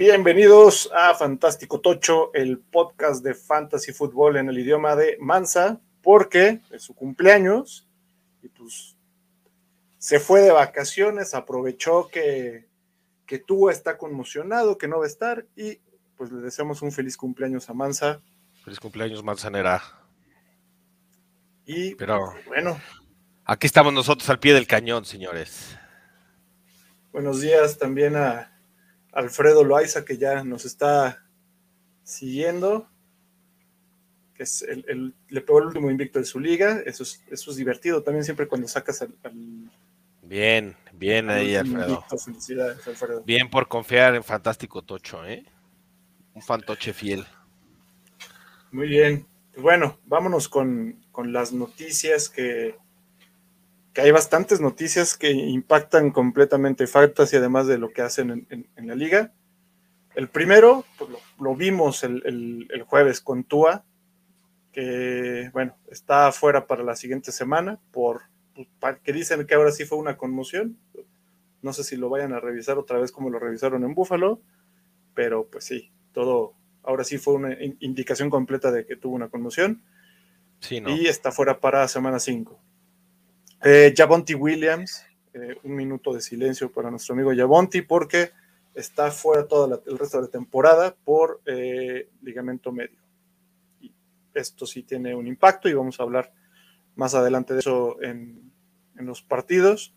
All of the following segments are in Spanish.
Bienvenidos a Fantástico Tocho, el podcast de fantasy fútbol en el idioma de Mansa, porque es su cumpleaños y pues se fue de vacaciones, aprovechó que, que tú está conmocionado, que no va a estar y pues le deseamos un feliz cumpleaños a Mansa. Feliz cumpleaños, Manzanera. Y Pero bueno, aquí estamos nosotros al pie del cañón, señores. buenos días también a Alfredo Loaiza, que ya nos está siguiendo. Que es el, el- le pegó el último invicto de su liga. Eso es, eso es divertido también siempre cuando sacas al, al- Bien, bien al ahí, Alfredo. invicto. Felicidades, Alfredo. Bien por confiar en Fantástico Tocho, ¿eh? Un fantoche fiel. Muy bien. Bueno, vámonos con, con las noticias que, que hay bastantes noticias que impactan completamente Fantasy, además de lo que hacen en, en- en la liga. El primero, pues lo, lo vimos el, el- el jueves con Tua, que bueno, está afuera para la siguiente semana, por pues, que dicen que ahora sí fue una conmoción. No sé si lo vayan a revisar otra vez como lo revisaron en Buffalo, pero pues sí, todo, ahora sí fue una in- indicación completa de que tuvo una conmoción Sí, ¿no? y está fuera para semana 5. Eh, Williams, eh, un minuto de silencio para nuestro amigo Javonte porque está fuera todo el resto de la temporada por eh, ligamento medio. Y esto sí tiene un impacto y vamos a hablar más adelante de eso en, en los partidos.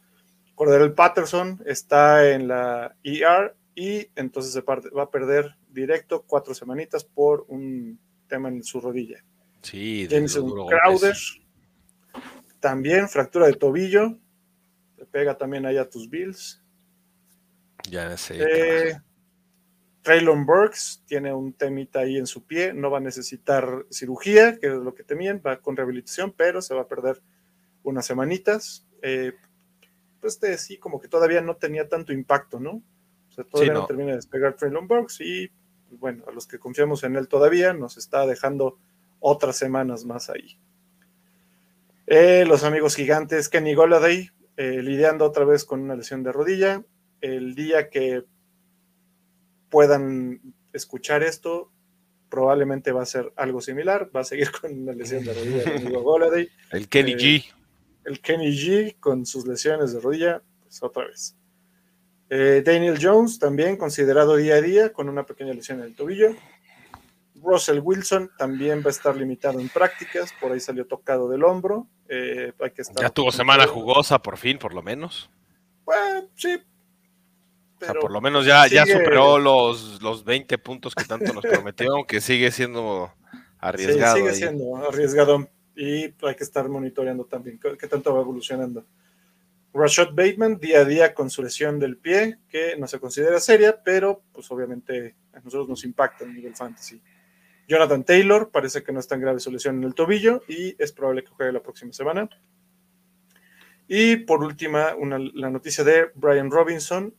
Cordarel Patterson está en la ER y entonces se parte- va a perder directo cuatro semanitas por un tema en su rodilla. Sí, de Jameson Crowder. También fractura de tobillo, le pega también ahí a tus Bills. Ya sé. Eh, Traylon Burks tiene un temita ahí en su pie, no va a necesitar cirugía, que es lo que temían, va con rehabilitación, pero se va a perder unas semanitas. Eh, pues este sí, como que todavía no tenía tanto impacto, ¿no? O sea, todavía Sí, no. no. termina de despegar Traylon Burks y, pues, bueno, a los que confiamos en él todavía, nos está dejando otras semanas más ahí. Eh, los amigos gigantes, Kenny Goladay, eh, lidiando otra vez con una lesión de rodilla. El día que puedan escuchar esto, probablemente va a ser algo similar. Va a seguir con una lesión de rodilla amigo Goladay. El Kenny eh, G. El Kenny G con sus lesiones de rodilla, pues otra vez. Daniel Jones también considerado día a día con una pequeña lesión en el tobillo. Russell Wilson también va a estar limitado en prácticas, por ahí salió tocado del hombro. eh, hay que estar Ya tuvo semana jugosa, por fin, por lo menos. Bueno, sí. O sea, Pero por lo menos ya, ya sigue- superó los, los 20 puntos que tanto nos prometió, aunque sigue siendo sí, arriesgado. sigue ahí. siendo arriesgado y hay que estar monitoreando también qué, tanto va evolucionando. Rashad Bateman día a día con su lesión del pie, que no se considera seria, pero pues obviamente a nosotros nos impacta en nivel fantasy. Jonathan Taylor, parece que no es tan grave su lesión en el tobillo y es probable que juegue la próxima semana. Y por última, la noticia de Brian Robinson,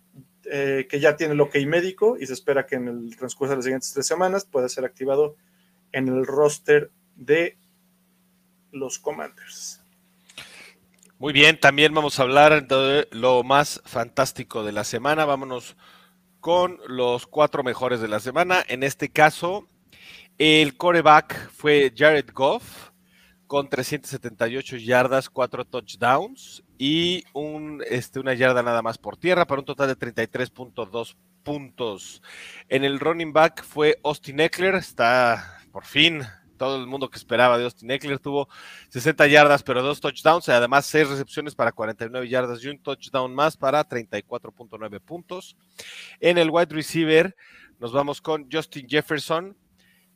eh, que ya tiene el ok médico y se espera que en el transcurso de las siguientes tres semanas pueda ser activado en el roster de los Commanders. Muy bien, también vamos a hablar de lo más fantástico de la semana. Vámonos con los cuatro mejores de la semana. En este caso, el coreback fue Jared Goff con 378 yardas, 4 touchdowns y un, este, una yarda nada más por tierra para un total de 33.2 puntos. En el running back fue Austin Eckler, está por fin todo el mundo que esperaba de Austin Eckler tuvo 60 yardas, pero dos touchdowns, y además seis recepciones para 49 yardas y un touchdown más para 34.9 puntos. En el wide receiver nos vamos con Justin Jefferson,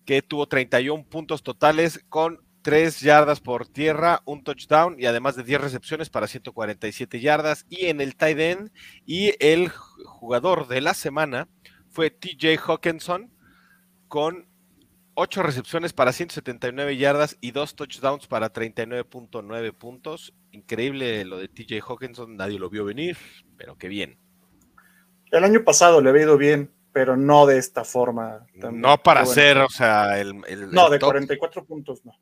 que tuvo 31 puntos totales con 3 yardas por tierra, un touchdown y además de 10 recepciones para 147 yardas. Y en el tight end y el jugador de la semana fue TJ Hawkinson con 8 recepciones para 179 yardas y 2 touchdowns para 39.9 puntos. Increíble lo de TJ Hawkinson, nadie lo vio venir, pero qué bien. El año pasado le había ido bien, pero no de esta forma. No para bueno. ser, o sea, el, el- No, el de top. 44 puntos no.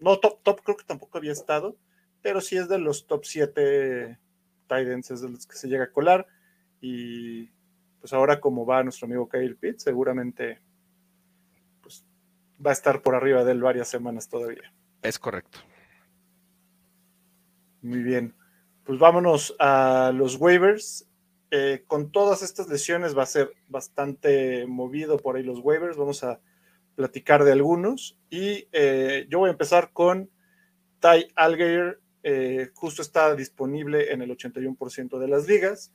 No, top, top creo que tampoco había estado, pero sí es de los top 7 Titans, es de los que se llega a colar. Y pues pues ahora como va nuestro amigo Kyle Pitt, seguramente pues, va a estar por arriba de él varias semanas todavía. Es correcto. Muy bien. Pues vámonos a los waivers. Eh, con todas estas lesiones va a ser bastante movido por ahí los waivers. Vamos a platicar de algunos. Y eh, yo voy a empezar con Ty Algeir. Eh, justo está disponible en el 81% de las ligas.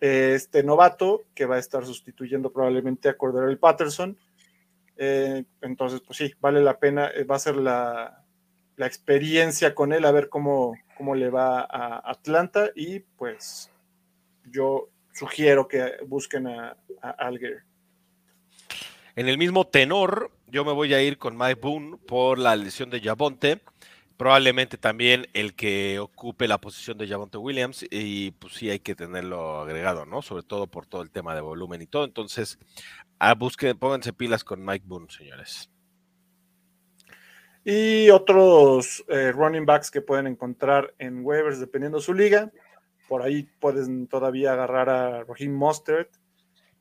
este novato que va a estar sustituyendo probablemente a Cordero Patterson. entonces, pues sí, vale la pena. va a ser la, la experiencia con él, a ver cómo, cómo le va a Atlanta y pues yo sugiero que busquen a, Alger. En el mismo tenor, yo me voy a ir con Mike Boone por la lesión de Javonte. Probablemente también el que ocupe la posición de Javonte Williams y pues sí hay que tenerlo agregado, ¿no? Sobre todo por todo el tema de volumen y todo. Entonces, a busquen, pónganse pilas con Mike Boone, señores. Y otros eh, running backs que pueden encontrar en waivers dependiendo de su liga. Por ahí pueden todavía agarrar a Raheem Mostert,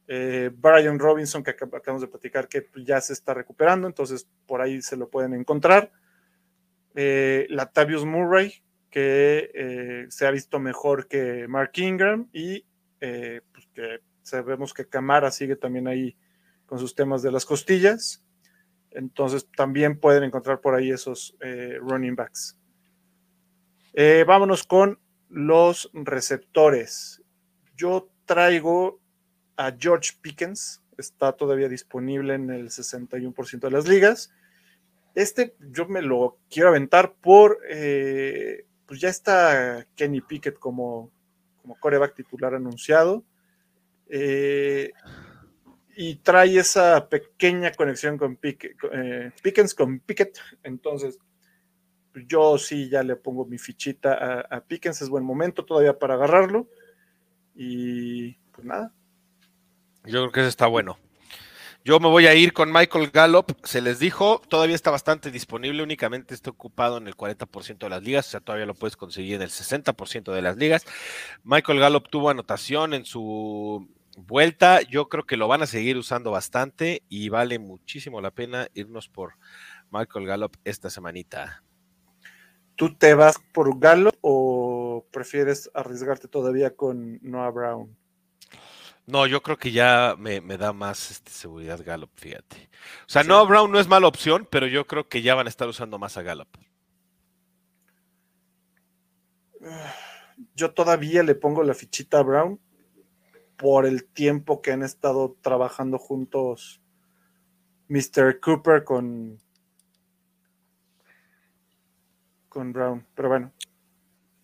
eh, Brian Robinson, que acabamos de platicar que ya se está recuperando, entonces por ahí se lo pueden encontrar. Eh, Latavius Murray, que eh, se ha visto mejor que Mark Ingram, y pues que sabemos que Camara sigue también ahí con sus temas de las costillas. Entonces también pueden encontrar por ahí esos running backs. Vámonos con los receptores. Yo traigo a George Pickens, está todavía disponible en el 61% de las ligas. Este yo me lo quiero aventar por, eh, pues ya está Kenny Pickett como, como coreback titular anunciado y trae esa pequeña conexión con eh, Pickens, con Pickett. Entonces, yo sí ya le pongo mi fichita a, a, Pickens. Es buen momento todavía para agarrarlo. Y pues nada. Yo creo que eso está bueno. Yo me voy a ir con Michael Gallup. Se les dijo, todavía está bastante disponible, únicamente está ocupado en el 40% de las ligas, o sea, todavía lo puedes conseguir en el 60% de las ligas. Michael Gallup tuvo anotación en su vuelta, yo creo que lo van a seguir usando bastante y vale muchísimo la pena irnos por Michael Gallup esta semanita. ¿Tú te vas por Gallup o prefieres arriesgarte todavía con Noah Brown? No, yo creo que ya me, da más este, seguridad Gallup, fíjate. O sea, Noah Brown no es mala opción, pero yo creo que ya van a estar usando más a Gallup. Yo todavía le pongo la fichita a Brown, por el tiempo que han estado trabajando juntos Mr. Cooper con, con Brown. Pero bueno,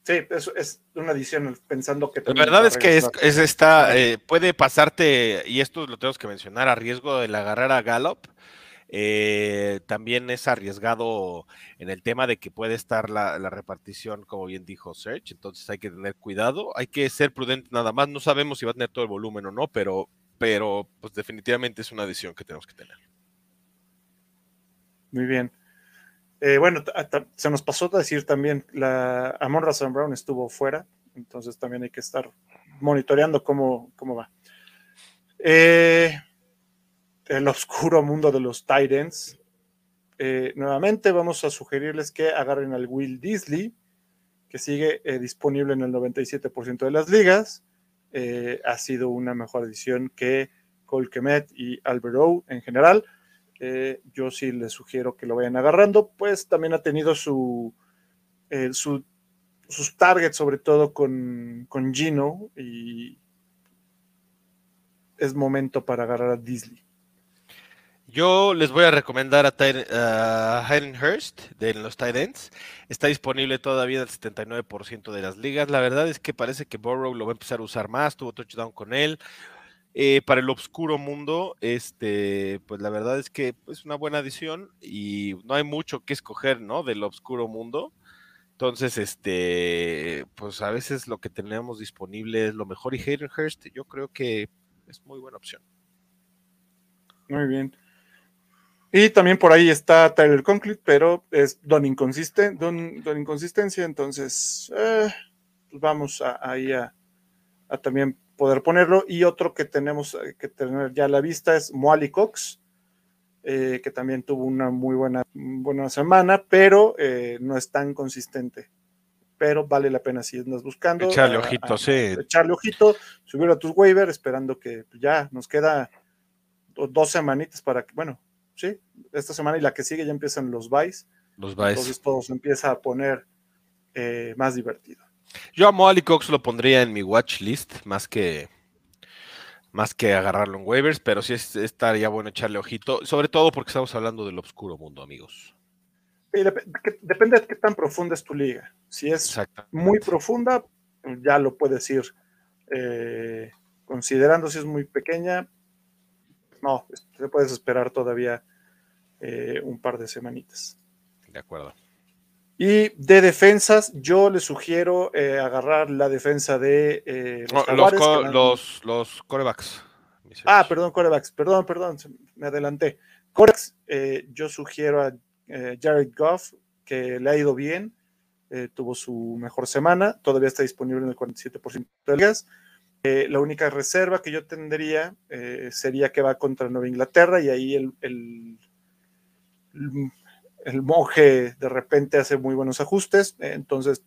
sí, eso es una adición pensando que... La verdad es que es, esta, eh, puede pasarte, y esto lo tenemos que mencionar, a riesgo de agarrar a Gallup eh, también es arriesgado en el tema de que puede estar la, repartición, como bien dijo Serge, entonces hay que tener cuidado, hay que ser prudente nada más, no sabemos si va a tener todo el volumen o no, pero, pero pues definitivamente es una decisión que tenemos que tener. Muy bien. Eh, bueno, se nos pasó a decir también, la Amon Razan Brown estuvo fuera, entonces también hay que estar monitoreando cómo, cómo va. Eh, el oscuro mundo de los Titans. Eh, nuevamente vamos a sugerirles que agarren al Will Disley, que sigue disponible en el 97% de las ligas. Ha sido una mejor edición que Cole y Albert en general. Yo sí les sugiero que lo vayan agarrando, pues también ha tenido su, sus targets, sobre todo con, con Gino, y es momento para agarrar a Disley. Yo les voy a recomendar a, Hayden Hurst de los Titans. Está disponible todavía el 79% de las ligas. La verdad es que parece que Burrow lo va a empezar a usar más. Tuvo touchdown con él. Eh, para el oscuro mundo, este, pues la verdad es que es una buena adición y no hay mucho que escoger, ¿no? Del oscuro mundo. Entonces, este, pues a veces lo que tenemos disponible es lo mejor y Hayden Hurst yo creo que es muy buena opción. Muy bien. Y también por ahí está Tyler Conklin, pero es don, inconsistente, don, inconsistencia, entonces eh, pues vamos ahí a, también poder ponerlo. Y otro que tenemos que tener ya a la vista es Moali Cox, eh, que también tuvo una muy buena, buena semana, pero eh, no es tan consistente. Pero vale la pena si andas buscando. Echarle ojito, sí. Echarle ojito, subir a tus waivers, esperando que ya nos queda dos semanitas para que, bueno, sí, esta semana y la que sigue ya empiezan los buys. Los buys. Entonces todo se empieza a poner eh, más divertido. Yo a Moali Cox lo pondría en mi watch list, más que más que agarrarlo en waivers, pero sí estaría bueno echarle ojito, sobre todo porque estamos hablando del oscuro mundo, amigos. depende de qué tan profunda es tu liga. Si es muy profunda, ya lo puedes ir eh, considerando. Si es muy pequeña, no, te puedes esperar todavía eh, un par de semanitas. De acuerdo. Y de defensas, yo le sugiero eh, agarrar la defensa de eh, los, los, corebacks. Ah, perdón, corebacks, perdón, perdón, me adelanté. Corebacks, eh, yo sugiero a Jared Goff, que le ha ido bien, tuvo su mejor semana, todavía está disponible en el 47% de ligas. la única reserva que yo tendría sería que va contra Nueva Inglaterra y ahí el el monje de repente hace muy buenos ajustes. Entonces,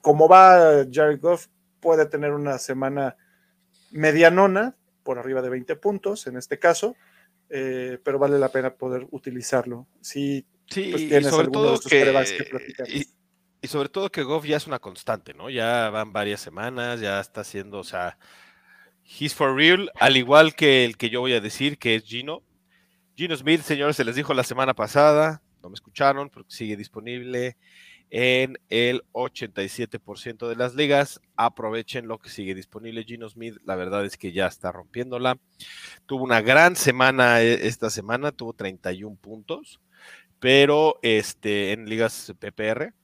como va Jared Goff, puede tener una semana medianona, por arriba de 20 puntos en este caso, eh, pero vale la pena poder utilizarlo. Si sí, pues, tienes sobre todo que, que y, sobre todo que Goff ya es una constante, ¿no? Ya van varias semanas, ya está haciendo, o sea, he's for real, al igual que el que yo voy a decir, que es Gino, Gino Smith, señores, se les dijo la semana pasada, no me escucharon, porque sigue disponible en el 87% de las ligas. Aprovechen lo que sigue disponible. Gino Smith, la verdad es que ya está rompiéndola. Tuvo una gran semana eh, esta semana, tuvo 31 puntos, pero este, en ligas PPR.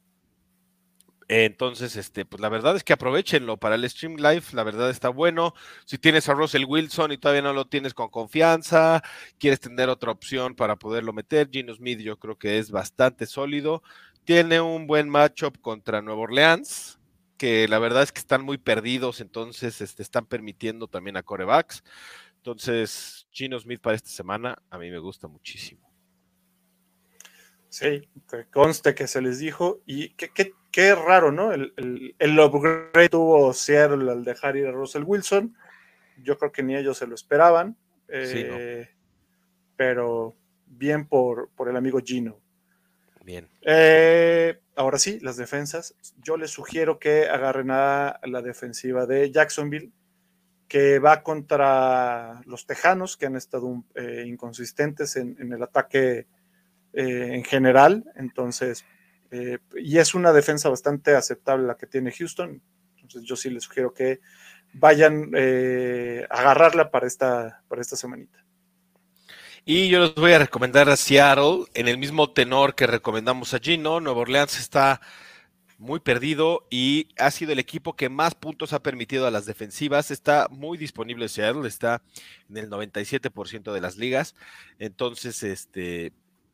Entonces, este, pues la verdad es que aprovechenlo para el Stream Live, la verdad está bueno. Si tienes a Russell Wilson y todavía no lo tienes con confianza, quieres tener otra opción para poderlo meter, Gino Smith yo creo que es bastante sólido. Tiene un buen matchup contra Nueva Orleans, que la verdad es que están muy perdidos, entonces este, están permitiendo también a corebacks. Entonces, Gino Smith para esta semana a mí me gusta muchísimo. Sí, te conste que se les dijo. Y qué, raro, ¿no? El, el, upgrade tuvo Seattle al dejar ir a Russell Wilson. Yo creo que ni ellos se lo esperaban. Eh, pero bien por, por, el amigo Gino. Bien. Eh, ahora sí, las defensas. Yo les sugiero que agarren a la defensiva de Jacksonville, que va contra los Tejanos, que han estado eh, inconsistentes en, en el ataque eh, en general. Entonces, eh, y es una defensa bastante aceptable la que tiene Houston. Entonces, yo sí les sugiero que vayan eh, a agarrarla para esta, para esta semanita. Y yo les voy a recomendar a Seattle en el mismo tenor que recomendamos a Gino. Nueva Orleans está muy perdido y ha sido el equipo que más puntos ha permitido a las defensivas. Está muy disponible Seattle, está en el 97% de las ligas. Entonces, este,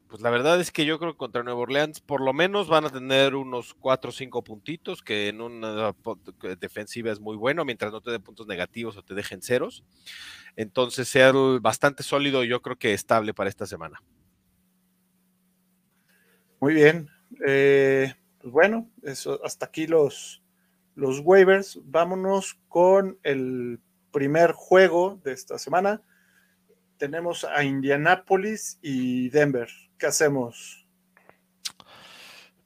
pues la verdad es que yo creo que contra Nueva Orleans por lo menos van a tener unos 4 o 5 puntitos, que en una defensiva es muy bueno, mientras no te den puntos negativos o te dejen ceros. Entonces, sea bastante sólido y yo creo que estable para esta semana. Muy bien. Eh, pues bueno, eso, hasta aquí los, los waivers. Vámonos con el primer juego de esta semana. Tenemos a Indianapolis y Denver. ¿Qué hacemos?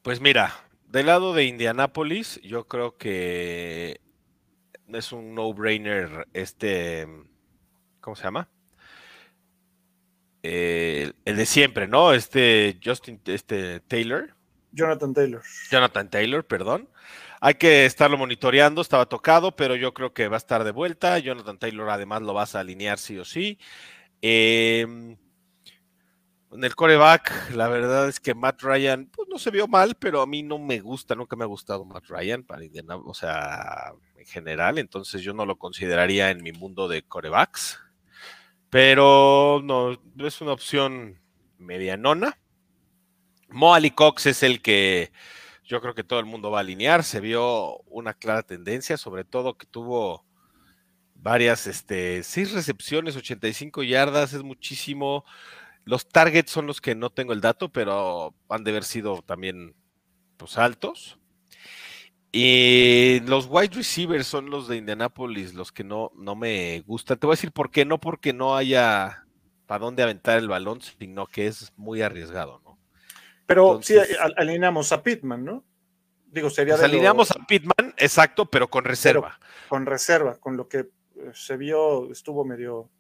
Pues mira, del lado de Indianápolis, yo creo que es un no-brainer este, ¿cómo se llama? el de siempre, ¿no? Este Justin, este Taylor. Jonathan Taylor. Jonathan Taylor, perdón. Hay que estarlo monitoreando, estaba tocado, pero yo creo que va a estar de vuelta. Jonathan Taylor además lo vas a alinear sí o sí. Eh, en el coreback, la verdad es que Matt Ryan, pues no se vio mal, pero a mí no me gusta, nunca me ha gustado Matt Ryan, para o sea, en general, entonces yo no lo consideraría en mi mundo de corebacks. Pero no, es una opción medianona. Mo Ali Cox es el que yo creo que todo el mundo va a alinear. Se vio una clara tendencia, sobre todo que tuvo varias, este, seis recepciones, 85 yardas, es muchísimo. Los targets son los que no tengo el dato, pero han de haber sido también pues, altos. Y los wide receivers son los de Indianapolis, los que no, no me gustan. Te voy a decir por qué, no porque no haya para dónde aventar el balón, sino que es muy arriesgado, ¿no? Pero sí, alineamos a Pittman, ¿no? Digo, sería pues alineamos a Pittman, exacto, pero con reserva. con reserva, con lo que eh, se vio, estuvo medio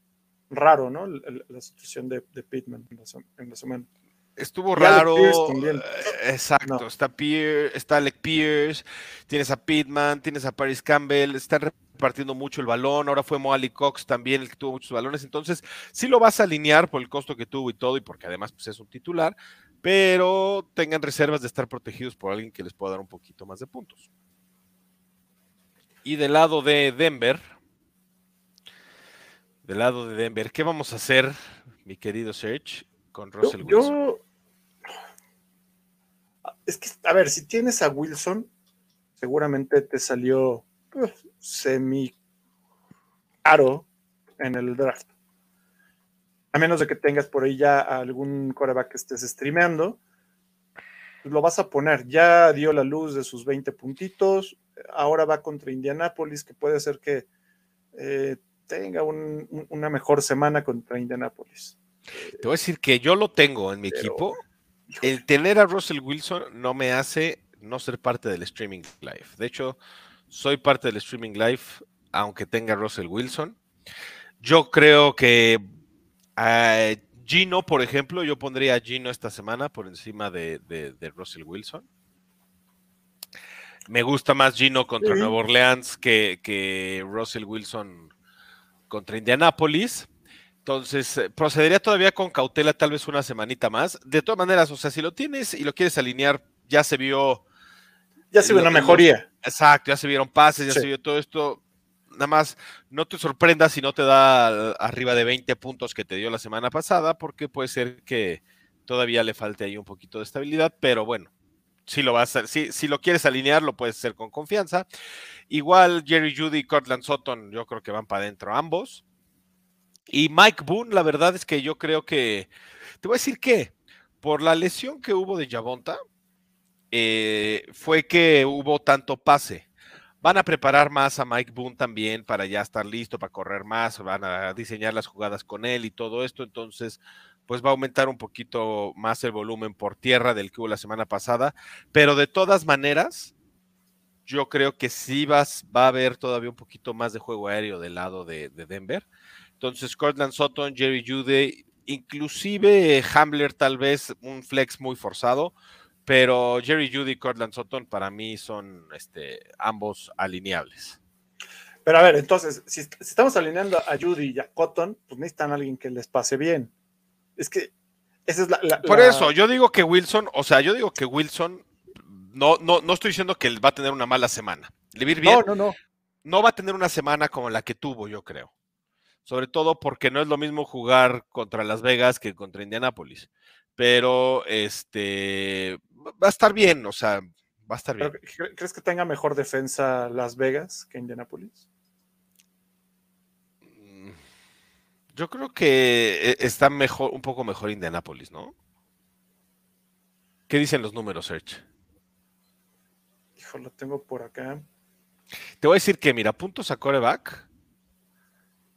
raro, ¿no? La, situación de, de Pittman en la, semana. Estuvo raro. Eh, exacto. Está, Pierce, está Alec Pierce, tienes a Pittman, tienes a Paris Campbell, están repartiendo mucho el balón. Ahora fue Moali Cox también el que tuvo muchos balones. Entonces, sí lo vas a alinear por el costo que tuvo y todo, y porque además pues, es un titular, pero tengan reservas de estar protegidos por alguien que les pueda dar un poquito más de puntos. Y del lado de Denver, del lado de Denver, ¿qué vamos a hacer, mi querido Serge, con Russell Wilson? Es que, a ver, si tienes a Wilson, seguramente te salió pues, semi caro en el draft. A menos de que tengas por ahí ya algún coreback que estés streameando, pues lo vas a poner. Ya dio la luz de sus 20 puntitos. Ahora va contra Indianapolis, que puede ser que eh, tenga una mejor semana contra Indianapolis. Te voy a decir que yo lo tengo en mi equipo. El tener a Russell Wilson no me hace no ser parte del streaming live. De hecho, soy parte del streaming live, aunque tenga Russell Wilson. Yo creo que a Gino, por ejemplo, yo pondría a Gino esta semana por encima de, Russell Wilson. Me gusta más Gino contra Nueva Orleans que, que Russell Wilson contra Indianapolis. Entonces, eh, procedería todavía con cautela, tal vez una semanita más. De todas maneras, o sea, si lo tienes y lo quieres alinear, ya se vio. Ya se vio una mejoría. exacto, ya se vieron pases, ya se vio todo esto. Nada más, no te sorprendas si no te da arriba de 20 puntos que te dio la semana pasada, porque puede ser que todavía le falte ahí un poquito de estabilidad, pero bueno, si lo vas a, si, si lo quieres alinear, lo puedes hacer con confianza. Igual Jerry Judy y Cortland Sutton, yo creo que van para adentro ambos. Y Mike Boone, la verdad es que yo creo que, te voy a decir que, por la lesión que hubo de Yavonta, eh, fue que hubo tanto pase. Van a preparar más a Mike Boone también para ya estar listo, para correr más, van a diseñar las jugadas con él y todo esto, entonces pues va a aumentar un poquito más el volumen por tierra del que hubo la semana pasada, pero de todas maneras, yo creo que sí vas, va a haber todavía un poquito más de juego aéreo del lado de, Denver. Entonces, Cortland Sutton, Jerry Jude, inclusive Hambler tal vez un flex muy forzado, pero Jerry Judy y Cortland Sutton para mí son este, ambos alineables. Pero a ver, entonces, si, estamos alineando a Judy y a Cotton, pues necesitan a alguien que les pase bien. Es que esa es la, Por eso, yo digo que Wilson, o sea, yo digo que Wilson, no, no, no estoy diciendo que va a tener una mala semana. Le bien. No, no, no. No va a tener una semana como la que tuvo, yo creo. Sobre todo porque no es lo mismo jugar contra Las Vegas que contra Indianápolis. Pero este va a estar bien, o sea, va a estar bien. ¿Crees que tenga mejor defensa Las Vegas que Indianápolis? Yo creo que e, está mejor, un poco mejor Indianapolis, ¿no? ¿Qué dicen los números, Serge? Hijo, lo tengo por acá. Te voy a decir que, mira, puntos a coreback.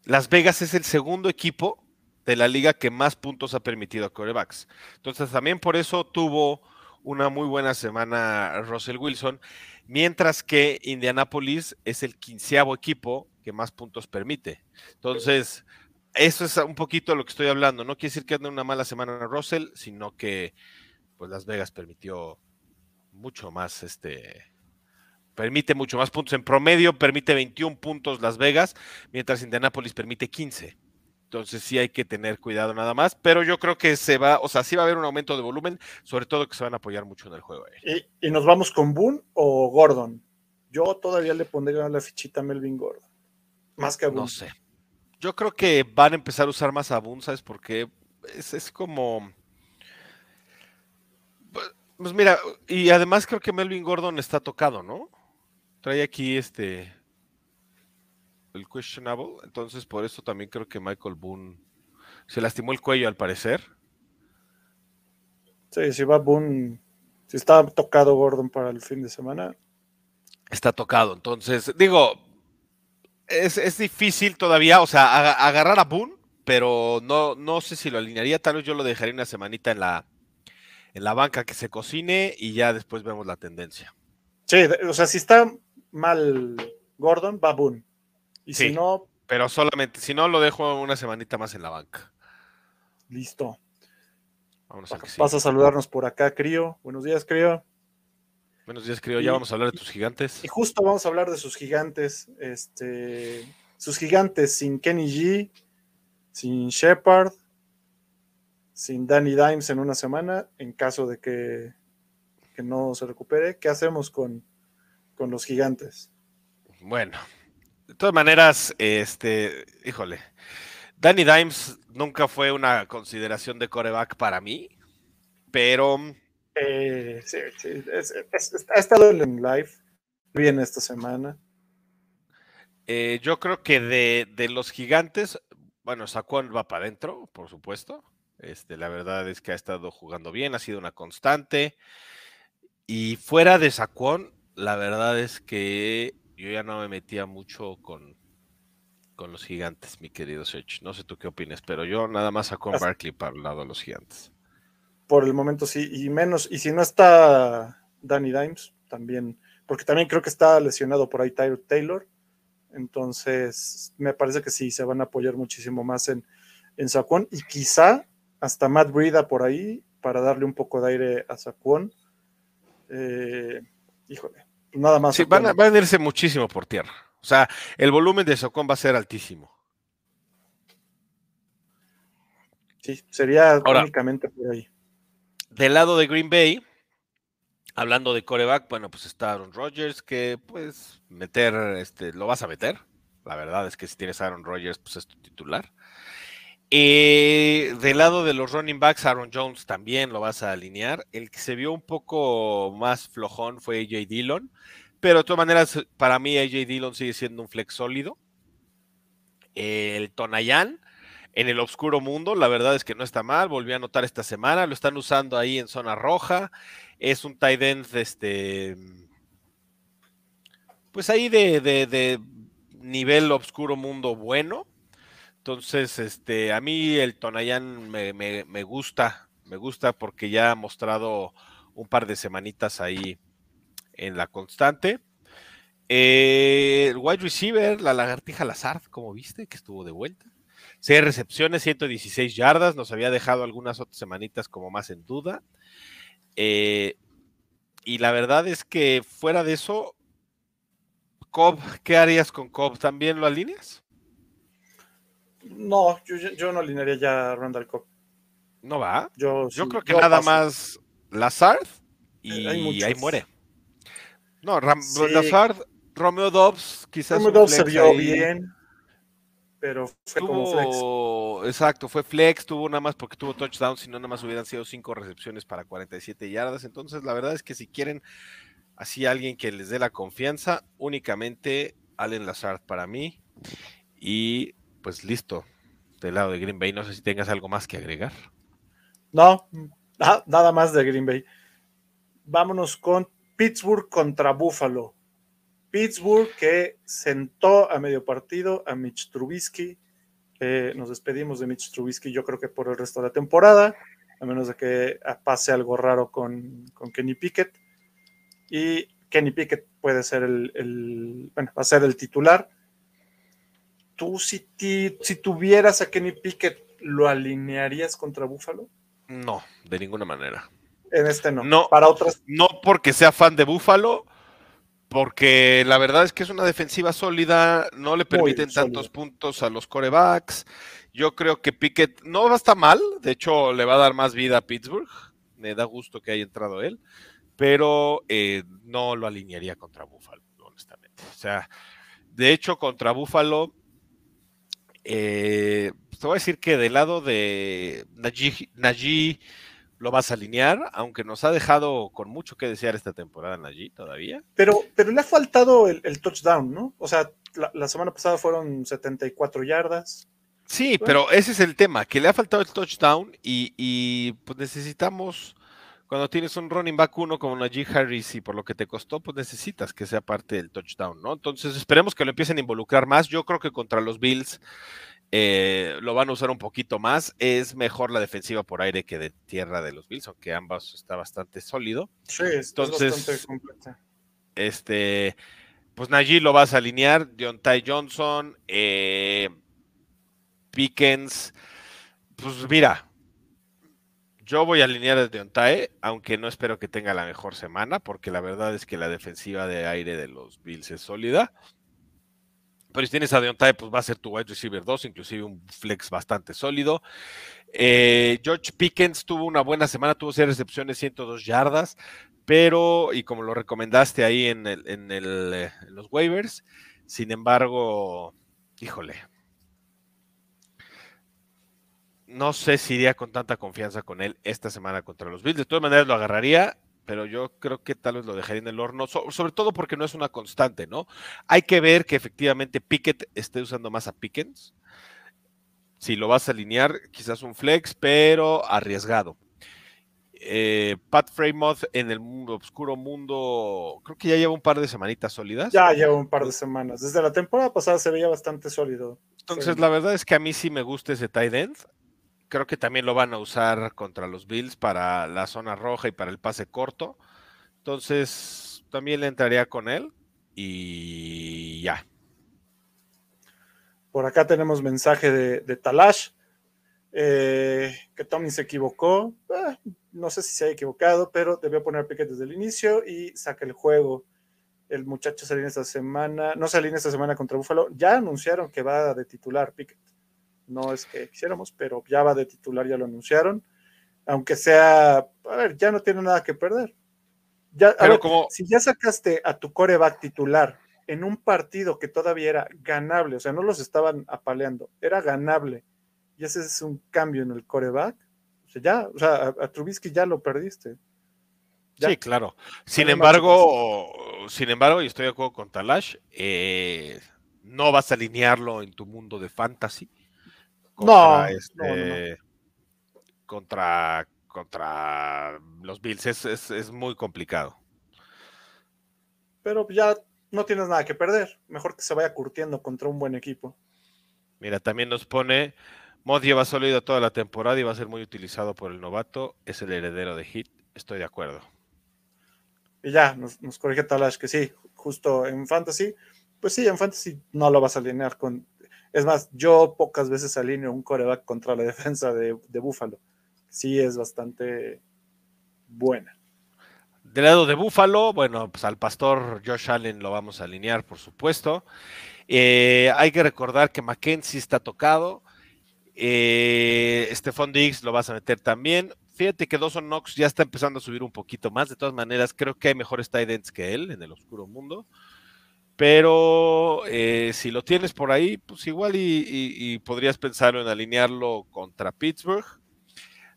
Las Vegas es el segundo equipo de la liga que más puntos ha permitido a corebacks. Entonces, también por eso tuvo una muy buena semana Russell Wilson, mientras que Indianapolis es el quinceavo equipo que más puntos permite. Entonces, eso es un poquito lo que estoy hablando. No quiere decir que ande una mala semana Russell, sino que pues Las Vegas permitió mucho más, este, permite mucho más puntos. En promedio permite 21 puntos Las Vegas, mientras Indianapolis permite 15. Entonces sí hay que tener cuidado nada más, pero yo creo que se va, o sea, sí va a haber un aumento de volumen, sobre todo que se van a apoyar mucho en el juego. ¿Y, y nos vamos con Boone o Gordon? Yo todavía le pondría la fichita a Melvin Gordon, más que a Boone. No sé. Yo creo que van a empezar a usar más a Boone, ¿sabes por qué? Es, como... Pues, pues mira, y además creo que Melvin Gordon está tocado, ¿no? Trae aquí este... el questionable, entonces por eso también creo que Michael Boone se lastimó el cuello al parecer. Sí, si va Boone, si está tocado Gordon para el fin de semana. Está tocado, entonces digo, es, difícil todavía, o sea, agarrar a Boone, pero no, no sé si lo alinearía, tal vez yo lo dejaría una semanita en la, en la banca que se cocine y ya después vemos la tendencia. Sí, o sea, si está mal Gordon, va Boone. Y si no. Pero solamente, si no, lo dejo una semanita más en la banca. Listo. Vamos a Vas a saludarnos por acá, Crío. Buenos días, Crío. Buenos días, Crío. Ya vamos a hablar de tus gigantes. Y justo vamos a hablar de sus gigantes. Este, sus gigantes sin Kenny G, sin Shepard, sin Danny Dimes en una semana, en caso de que, que no se recupere. ¿Qué hacemos con, con los gigantes? Bueno, de todas maneras, este, híjole, Danny Dimes nunca fue una consideración de coreback para mí, pero... Eh, sí, sí, ha estado en live bien esta semana. Eh, yo creo que de, los gigantes, bueno, Saquon va para adentro, por supuesto. Este, la verdad es que ha estado jugando bien, ha sido una constante. Y fuera de Saquon, la verdad es que yo ya no me metía mucho con, con los gigantes, mi querido Sech. No sé tú qué opinas, pero yo nada más saco a Barkley para el lado de los gigantes. Por el momento sí, y menos, y si no está Danny Dimes, también, porque también creo que está lesionado por ahí Tyler Taylor. Entonces, me parece que sí, se van a apoyar muchísimo más en, en Saquon y quizá hasta Matt Brida por ahí para darle un poco de aire a Saquon. Eh, híjole, Nada más. Sí, van a, irse muchísimo por tierra. O sea, el volumen de Socón va a ser altísimo. Sí, sería únicamente por ahí. Del lado de Green Bay, hablando de coreback, bueno, pues está Aaron Rodgers, que pues meter, este, lo vas a meter. La verdad es que si tienes Aaron Rodgers, pues es tu titular. Eh, del lado de los running backs, Aaron Jones también lo vas a alinear. El que se vio un poco más flojón fue AJ Dillon, pero de todas maneras, para mí AJ Dillon sigue siendo un flex sólido. El Tonayan en el oscuro mundo, la verdad es que no está mal. Volví a notar esta semana, lo están usando ahí en zona roja. Es un tight end, este, pues ahí de, nivel oscuro mundo bueno entonces, este, a mí el Tonayan me, gusta, me gusta porque ya ha mostrado un par de semanitas ahí en la constante. Eh, el wide receiver, la lagartija Lazard, como viste, que estuvo de vuelta. Seis recepciones, 116 yardas, nos había dejado algunas otras semanitas como más en duda. Eh, y la verdad es que fuera de eso, Cobb, ¿qué harías con Cobb? ¿También lo alineas? No, yo, no alinearía ya a Randall Cobb. ¿No va? Yo, yo creo que nada más Lazard y ahí muere. No, Lazard, Romeo Dobbs, quizás. Romeo Dobbs se vio bien, pero fue como flex. Exacto, fue flex, tuvo nada más porque tuvo touchdown, si no, nada más hubieran sido cinco recepciones para 47 yardas. Entonces, la verdad es que si quieren así alguien que les dé la confianza, únicamente Allen Lazard para mí. Y pues listo, del lado de Green Bay. No sé si tengas algo más que agregar. No, nada más de Green Bay. Vámonos con Pittsburgh contra Buffalo. Pittsburgh que sentó a medio partido a Mitch Trubisky. nos despedimos de Mitch Trubisky, yo creo que por el resto de la temporada, a menos de que pase algo raro con, Kenny Pickett. Y Kenny Pickett puede ser el, el, bueno, va a ser el titular tú si, si tuvieras a Kenny Pickett, ¿lo alinearías contra Buffalo? No, de ninguna manera. En este no. No, para otras. No porque sea fan de Buffalo, porque la verdad es que es una defensiva sólida, no le permiten tantos puntos a los corebacks. Yo creo que Pickett no va a estar mal, de hecho le va a dar más vida a Pittsburgh. Me da gusto que haya entrado él, pero eh, no lo alinearía contra Buffalo, honestamente. O sea, de hecho, contra Buffalo eh, te voy a decir que del lado de Najee, lo vas a alinear, aunque nos ha dejado con mucho que desear esta temporada en allí todavía. Pero, pero le ha faltado el, touchdown, ¿no? O sea, la, semana pasada fueron 74 yardas. Sí, pero ese es el tema, que le ha faltado el touchdown y, y pues necesitamos cuando tienes un running back uno como Najee Harris y por lo que te costó, pues necesitas que sea parte del touchdown, ¿no? Entonces esperemos que lo empiecen a involucrar más. Yo creo que contra los Bills eh, lo van a usar un poquito más. Es mejor la defensiva por aire que de tierra de los Bills, aunque ambas está bastante sólido. Sí, Entonces, es bastante completa. Este, pues Najee lo vas a alinear, Ty Johnson, eh, Pickens. Pues mira, yo voy a alinear desde Ontae, aunque no espero que tenga la mejor semana, porque la verdad es que la defensiva de aire de los Bills es sólida. Pero si tienes a Deontay, pues va a ser tu wide receiver 2, inclusive un flex bastante sólido. Eh, George Pickens tuvo una buena semana, tuvo seis recepciones, 102 yardas, pero, y como lo recomendaste ahí en, eh, en los waivers, sin embargo, híjole, no sé si iría con tanta confianza con él esta semana contra los Bills. De todas maneras lo agarraría, pero yo creo que tal vez lo dejaría en el horno, sobre todo porque no es una constante, ¿no? Hay que ver que efectivamente Pickett esté usando más a Pickens. Si lo vas a alinear, quizás un flex, pero arriesgado. Eh, Pat Fremont en el mundo, oscuro mundo, creo que ya lleva un par de semanitas sólidas. Ya lleva un par de semanas. Desde la temporada pasada se veía bastante sólido. Entonces, la verdad es que a mí sí me gusta ese tight end creo que también lo van a usar contra los Bills para la zona roja y para el pase corto. Entonces, también le entraría con él y ya. Por acá tenemos mensaje de, Talash, eh, que Tommy se equivocó. Eh, no sé si se ha equivocado, pero debió poner Piquet desde el inicio y saca el juego. El muchacho salió esta semana, no salió esta semana contra Buffalo. Ya anunciaron que va de titular Piquet no es que quisiéramos, pero ya va de titular, ya lo anunciaron. Aunque sea, a ver, ya no tiene nada que perder. Ya, como... Si ya sacaste a tu coreback titular en un partido que todavía era ganable, o sea, no los estaban apaleando, era ganable, y ese es un cambio en el coreback, o sea, ya, o sea, a, Trubisky ya lo perdiste. Sí, claro. Sin embargo, sin embargo, y estoy de acuerdo con Talash, eh, no vas a alinearlo en tu mundo de fantasy contra, este, contra, contra los Bills. Es, muy complicado. Pero ya no tienes nada que perder. Mejor que se vaya curtiendo contra un buen equipo. Mira, también nos pone. Mod lleva sólido toda la temporada y va a ser muy utilizado por el novato. Es el heredero de Hit. Estoy de acuerdo. Y ya, nos, nos corrige Talash que sí, justo en Fantasy. Pues sí, en Fantasy no lo vas a alinear con es más, yo pocas veces alineo un coreback contra la defensa de, de Búfalo. Sí es bastante buena. Del lado de Búfalo, bueno, pues al pastor Josh Allen lo vamos a alinear, por supuesto. Eh, hay que recordar que Mackenzie está tocado. Eh, Stephon Diggs lo vas a meter también. Fíjate que Dawson Knox ya está empezando a subir un poquito más. De todas maneras, creo que hay mejores tight ends que él en el oscuro mundo. Pero eh, si lo tienes por ahí, pues igual y, podrías pensar en alinearlo contra Pittsburgh.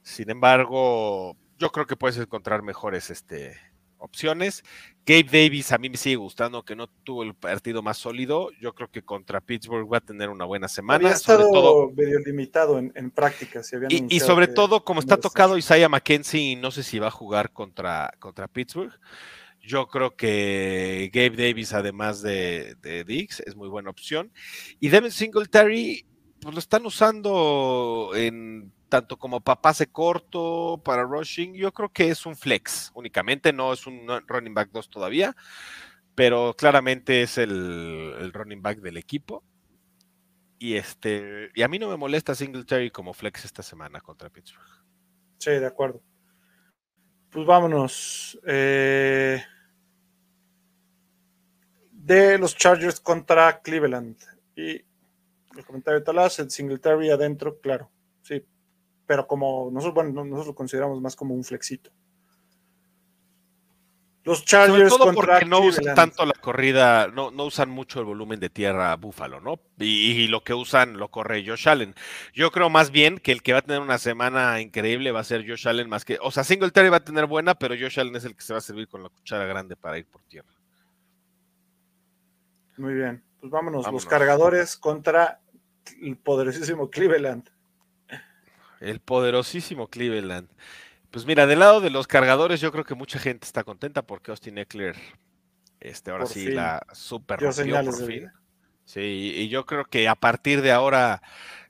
Sin embargo, yo creo que puedes encontrar mejores este, opciones. Gabe Davis a mí me sigue gustando, que no tuvo el partido más sólido. Yo creo que contra Pittsburgh va a tener una buena semana. Había estado todo, medio limitado en, en práctica. y, sobre todo, como está tocado Isaiah McKenzie, no sé si va a jugar contra, contra Pittsburgh. Yo creo que Gabe Davis, además de, de Dix, es muy buena opción. Y Devin Singletary, pues lo están usando en tanto como para pase corto, para rushing. Yo creo que es un flex únicamente, no es un running back 2 todavía, pero claramente es el, el running back del equipo. Y este, y a mí no me molesta Singletary como flex esta semana contra Pittsburgh. Sí, de acuerdo. Pues vámonos. Eh, de los Chargers contra Cleveland. Y el comentario de Talas, el Singletary adentro, claro, sí. Pero como nosotros, bueno, nosotros lo consideramos más como un flexito. Los Chargers Sobre todo contra porque no usan tanto la corrida, no, no usan mucho el volumen de tierra Búfalo, ¿no? Y, y lo que usan lo corre Josh Allen. Yo creo más bien que el que va a tener una semana increíble va a ser Josh Allen más que, o sea, Singletary va a tener buena, pero Josh Allen es el que se va a servir con la cuchara grande para ir por tierra. Muy bien. Pues vámonos. Vámonos. Los cargadores contra el poderosísimo Cleveland. El poderosísimo Cleveland. Pues mira, del lado de los cargadores, yo creo que mucha gente está contenta porque Austin Eckler, este, ahora Por sí, fin. la super rompió por fin. Sí, y y yo creo que a partir de ahora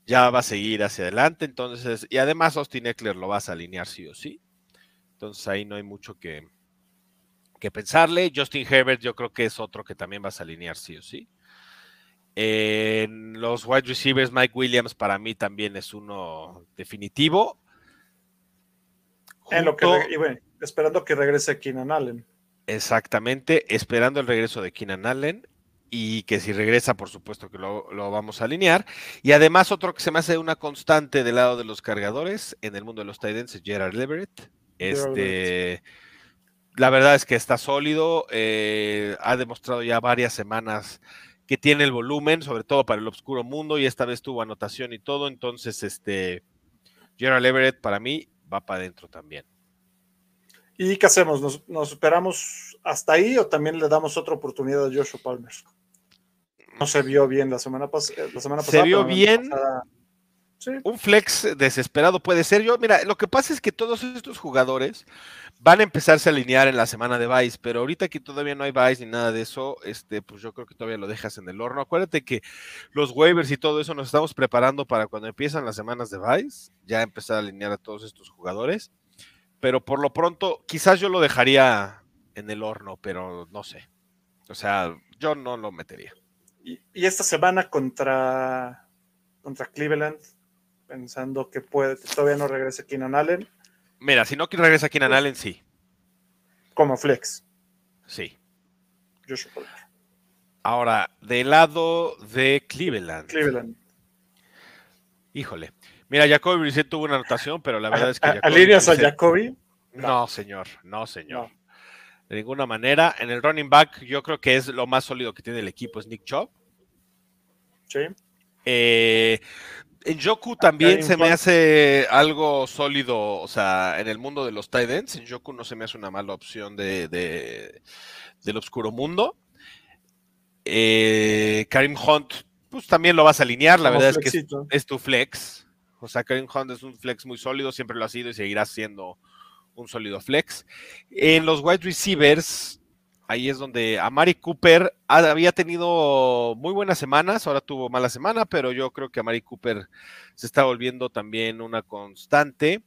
ya va a seguir hacia adelante, entonces, y además Austin Eckler lo vas a alinear sí o sí. Entonces ahí no hay mucho que, que pensarle. Justin Herbert yo creo que es otro que también vas a alinear sí o sí. En los wide receivers, Mike Williams para mí también es uno definitivo. En lo que Junto- reg- y bueno, esperando que regrese Keenan Allen. Exactamente, esperando el regreso de Keenan Allen y que si regresa, por supuesto que lo, lo vamos a alinear. Y además otro que se me hace una constante del lado de los cargadores en el mundo de los Titans es Gerard Everett. Gerard Este, la verdad es que está sólido, eh, ha demostrado ya varias semanas que tiene el volumen, sobre todo para el oscuro mundo, y esta vez tuvo anotación y todo, entonces este Gerald Everett para mí va para adentro también. ¿Y qué hacemos? ¿Nos, nos esperamos hasta ahí o también le damos otra oportunidad a Joshua Palmer? No se vio bien la semana, pas- eh, la semana Se pasada. vio pero la bien. pasada- Sí, un flex desesperado puede ser. Yo, mira, lo que pasa es que todos estos jugadores van a empezarse a alinear en la semana de Vice, pero ahorita que todavía no hay Vice ni nada de eso, este, pues yo creo que todavía lo dejas en el horno. Acuérdate que los waivers y todo eso nos estamos preparando para cuando empiezan las semanas de Vice, ya empezar a alinear a todos estos jugadores. Pero por lo pronto, quizás yo lo dejaría en el horno, pero no sé. O sea, yo no lo metería. Y, y esta semana contra, contra Cleveland, pensando que puede, que todavía no regrese Keenan Allen Mira, si no regresa Keenan Allen, sí. como flex. Sí. Palmer. Ahora, del lado de Cleveland. Cleveland. Híjole. Mira, Jacoby Brissett tuvo una anotación, pero la verdad es que. ¿A- Jacoby ¿Alineas a Jacoby? No, señor. No, señor. No. De ninguna manera. En el running back, yo creo que es lo más sólido que tiene el equipo, es Nick Chubb. Sí. Eh, en Joku también se me hace algo sólido, o sea, en el mundo de los tight ends, en Joku no se me hace una mala opción de, de- del oscuro mundo. Eh, Karim Hunt, pues también lo vas a alinear, la Como verdad es que es, es tu flex. O sea, Karim Hunt es un flex muy sólido, siempre lo ha sido y seguirá siendo un sólido flex. En los wide receivers, ahí es donde Amari Cooper ha- había tenido muy buenas semanas, ahora tuvo mala semana, pero yo creo que Amari Cooper se está volviendo también una constante.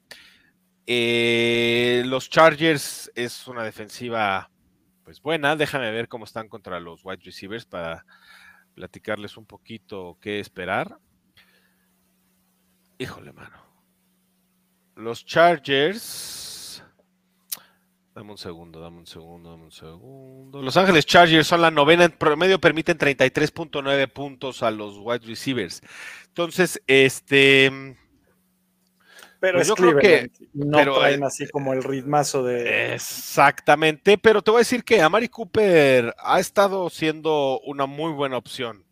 Eh, los Chargers es una defensiva pues buena, déjame ver cómo están contra los wide receivers para platicarles un poquito qué esperar. Híjole, mano. Los Chargers. Dame un segundo, dame un segundo, dame un segundo. Los Ángeles Chargers son la novena en promedio, permiten 33.9 puntos a los wide receivers. Entonces, este. Pero Pues es yo creo que- no pero, traen eh, así como el ritmazo de. Exactamente, pero te voy a decir que Amari Cooper ha estado siendo una muy buena opción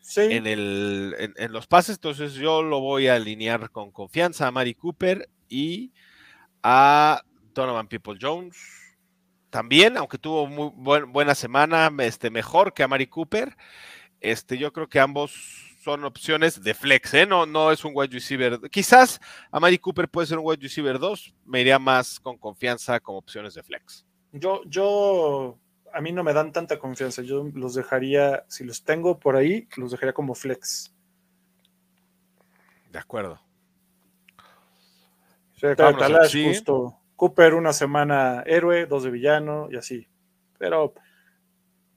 sí, en, el, en, en los pases, entonces yo lo voy a alinear con confianza a Mari Cooper y a Donovan People Jones también, aunque tuvo muy buen- buena semana, este, mejor que a Mari Cooper. Este, yo creo que ambos son opciones de flex, ¿eh? No, no es un wide receiver. Quizás a Mari Cooper puede ser un wide receiver 2, me iría más con confianza como opciones de flex. yo, yo, a mí no me dan tanta confianza. Yo los dejaría, si los tengo por ahí, los dejaría como flex. De acuerdo. O sea, Vámonos sigue. justo. Cooper una semana héroe, dos de villano y así. Pero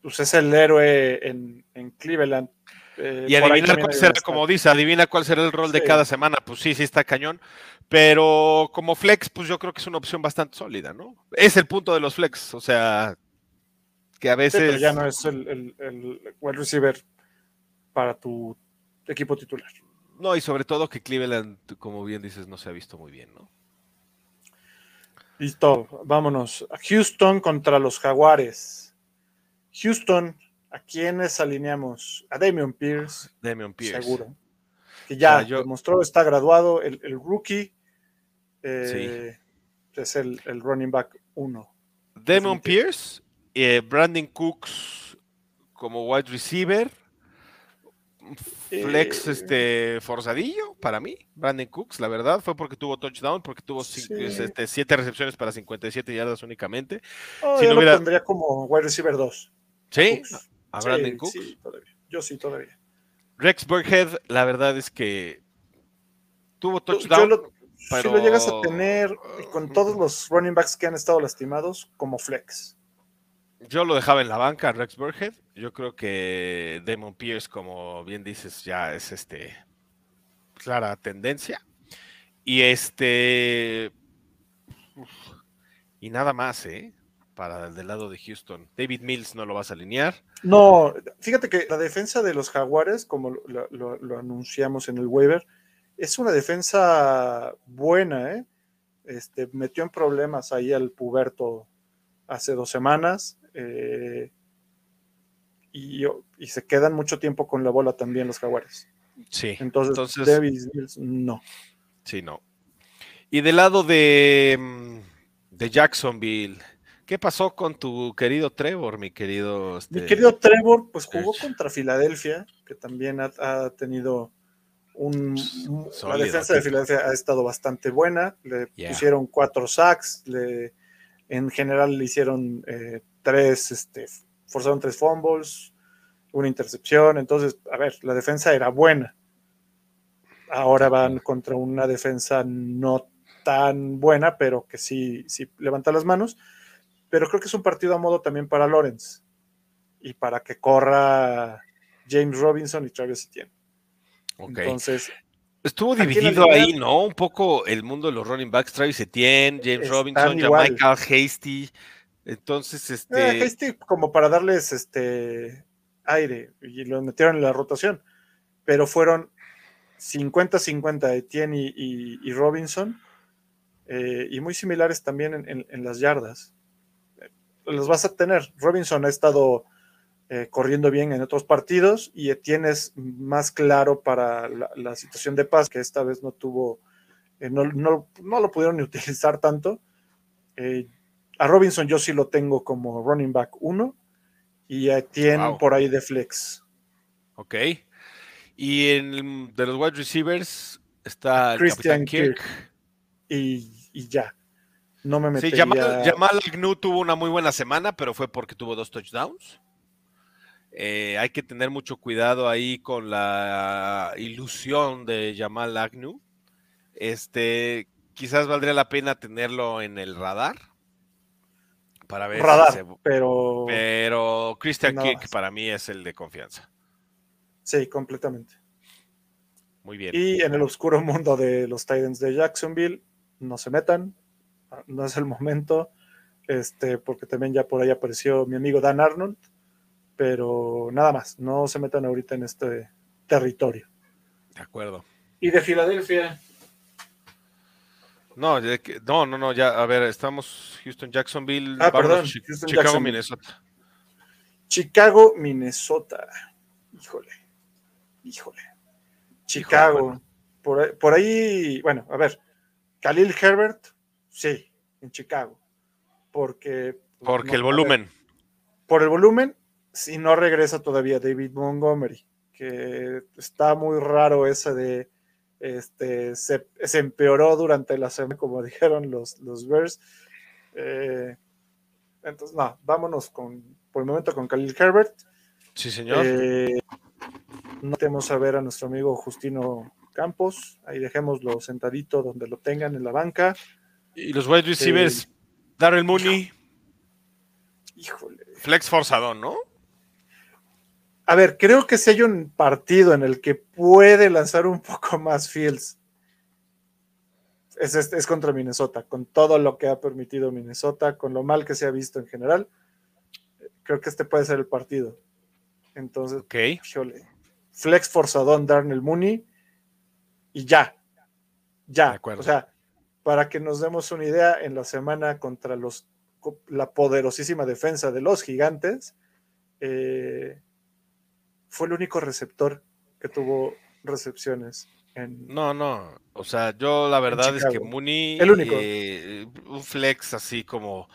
pues es el héroe en, en Cleveland. Eh, Y adivinar cuál será, como dice, adivina cuál será el rol de cada semana. Pues sí, sí está cañón. Pero como flex, pues yo creo que es una opción bastante sólida, ¿no? Es el punto de los flex. O sea, que a Sí, veces. pero ya no es el, el, el wide receiver para tu equipo titular. No, y sobre todo que Cleveland, como bien dices, no se ha visto muy bien, ¿no? Listo, vámonos. Houston contra los Jaguares. Houston, ¿a quiénes alineamos? A Damian Pierce. Damian Pierce. Seguro. Que ya demostró, está graduado, el, rookie. Eh, es el, running back 1. Damon Pierce, eh, Brandon Cooks como wide receiver flex eh, este forzadillo para mí, Brandon Cooks, la verdad, fue porque tuvo touchdown, porque tuvo este, siete recepciones para 57 yardas únicamente. Oh, si yo lo pondría como wide receiver 2. ¿Sí? ¿A Brandon Cooks? Sí, todavía. Yo sí, todavía. Rex Burkhead, la verdad es que tuvo touchdown. pero... Si lo llegas a tener con todos los running backs que han estado lastimados, como flex. Yo lo dejaba en la banca, Rex Burkhead. Yo creo que Damon Pierce, como bien dices, ya es este clara tendencia. Y este. y nada más, ¿eh? Para el del lado de Houston. David Mills no lo vas a alinear. No, fíjate que la defensa de los Jaguares, como lo, anunciamos en el waiver, es una defensa buena, ¿eh? Este, metió en problemas ahí al puberto hace dos semanas. Eh, y, se quedan mucho tiempo con la bola también los jaguares. Sí. Entonces, Davis no. Sí, no. Y del lado de, mm, de Jacksonville, ¿qué pasó con tu querido Trevor, mi querido? Mi este, querido Trevor, pues jugó contra Filadelfia, que también ha, tenido un, la defensa de Filadelfia ha estado bastante buena. Le pusieron cuatro sacks, le, en general le hicieron eh, tres, este, forzaron tres fumbles, una intercepción. Entonces, a ver, la defensa era buena. Ahora van contra una defensa no tan buena, pero que sí, sí levanta las manos. Pero creo que es un partido a modo también para Lawrence y para que corra James Robinson y Travis Etienne. Entonces, Estuvo dividido ahí, ¿no? Un poco el mundo de los running backs, Travis Etienne, James Robinson, Michael Hasty. Entonces, este. este. como para darles este aire y lo metieron en la rotación, pero fueron 50-50 Etienne y, Robinson eh, y muy similares también en, las yardas. Los vas a tener. Robinson ha estado eh, corriendo bien en otros partidos y Etienne es más claro para la, situación de paz, que esta vez no tuvo, eh, no, no, lo pudieron ni utilizar tanto. A Robinson yo sí lo tengo como running back 1 y a por ahí de flex. Ok. Y en de los wide receivers está Christian Kirk. Y, ya. No me metería... Sí, Jamal, Jamal Agnew tuvo una muy buena semana, pero fue porque tuvo dos touchdowns. Eh, hay que tener mucho cuidado ahí con la ilusión de Jamal Agnew. Este, quizás valdría la pena tenerlo en el radar para ver Radar, pero pero Christian Kirk para mí es el de confianza. Sí, completamente. Muy bien. Y en el oscuro mundo de los Titans de Jacksonville, no se metan, no es el momento, este, porque también ya por ahí apareció mi amigo Dan Arnold, pero nada más, no se metan ahorita en este territorio. De acuerdo. Y de Filadelfia, no, no, no, no, ya, a ver, estamos Houston, Jacksonville, ah, perdón, Chicago, Minnesota. Chicago, Minnesota. Híjole, híjole. Chicago. por, ahí, bueno, a ver, Khalil Herbert, sí, en Chicago. Porque. Porque el volumen. por el volumen, si no regresa todavía David Montgomery, que está muy raro ese de este, se, empeoró durante la semana, como dijeron los, los Bears. Eh, entonces, no, vámonos con, por el momento con Khalil Herbert. Sí, señor. Eh, no tenemos a ver a nuestro amigo Justino Campos. Ahí dejémoslo sentadito donde lo tengan en la banca. Y los wide receivers, eh, Darrell Mooney. Híjole. Flex forzado, ¿no? A ver, creo que si hay un partido en el que puede lanzar un poco más Fields, es, contra Minnesota, con todo lo que ha permitido Minnesota, con lo mal que se ha visto en general. Creo que este puede ser el partido. Entonces, okay. flex forzadón Darnell Mooney y ya. Ya. O sea, para que nos demos una idea, en la semana contra los, la poderosísima defensa de los gigantes, eh, fue el único receptor que tuvo recepciones. En, no, no. O sea, yo la verdad es que Mooney. El único. Eh, un flex así como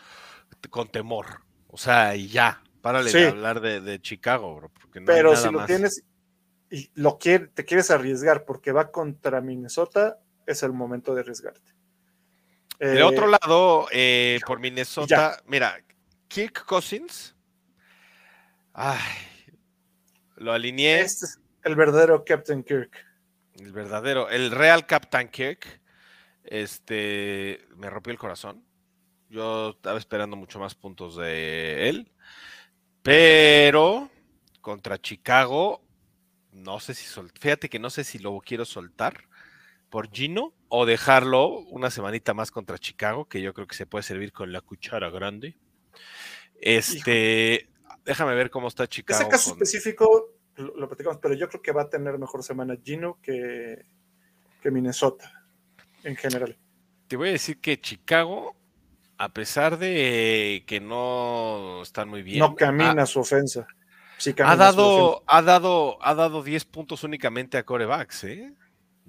con temor. O sea, y ya. Párale de hablar de, Chicago, bro. Porque no Pero si lo tienes y lo quiere, te quieres arriesgar porque va contra Minnesota, es el momento de arriesgarte. De otro eh, lado, eh, por Minnesota, mira, Kirk Cousins. Ay, lo alineé. Este es el verdadero Captain Kirk. El verdadero, el real Captain Kirk. Este me rompió el corazón. Yo estaba esperando mucho más puntos de él. Pero contra Chicago, no sé si sol... fíjate que no sé si lo quiero soltar por Gino o dejarlo una semanita más contra Chicago, que yo creo que se puede servir con la cuchara grande. Este, déjame ver cómo está Chicago. Ese caso específico lo, platicamos, pero yo creo que va a tener mejor semana Gino que, que Minnesota en general. Te voy a decir que Chicago, a pesar de que no están muy bien, no camina su ofensa. ha dado, ha dado, ha dado 10 puntos únicamente a corebacks, ¿eh?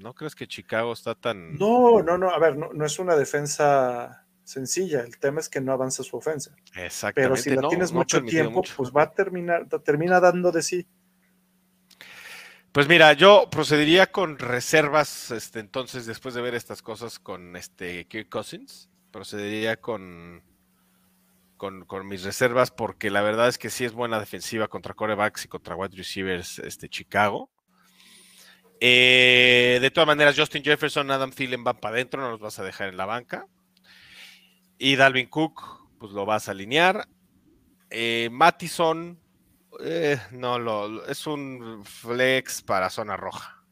¿No crees que Chicago está tan.? No, no, no. A ver, no, es una defensa sencilla. El tema es que no avanza su ofensa. Exactamente. Pero si la tienes mucho tiempo, pues va a terminar, termina dando de sí. Pues mira, yo procedería con reservas, este, entonces, después de ver estas cosas con este Kirk Cousins, procedería con, con, mis reservas, porque la verdad es que sí es buena defensiva contra corebacks y contra wide receivers este, Chicago. Eh, de todas maneras, Justin Jefferson, Adam Thielen van para adentro, no los vas a dejar en la banca. Y Dalvin Cook, pues lo vas a alinear. Eh, Mattison, eh, no, lo, es un flex para zona roja.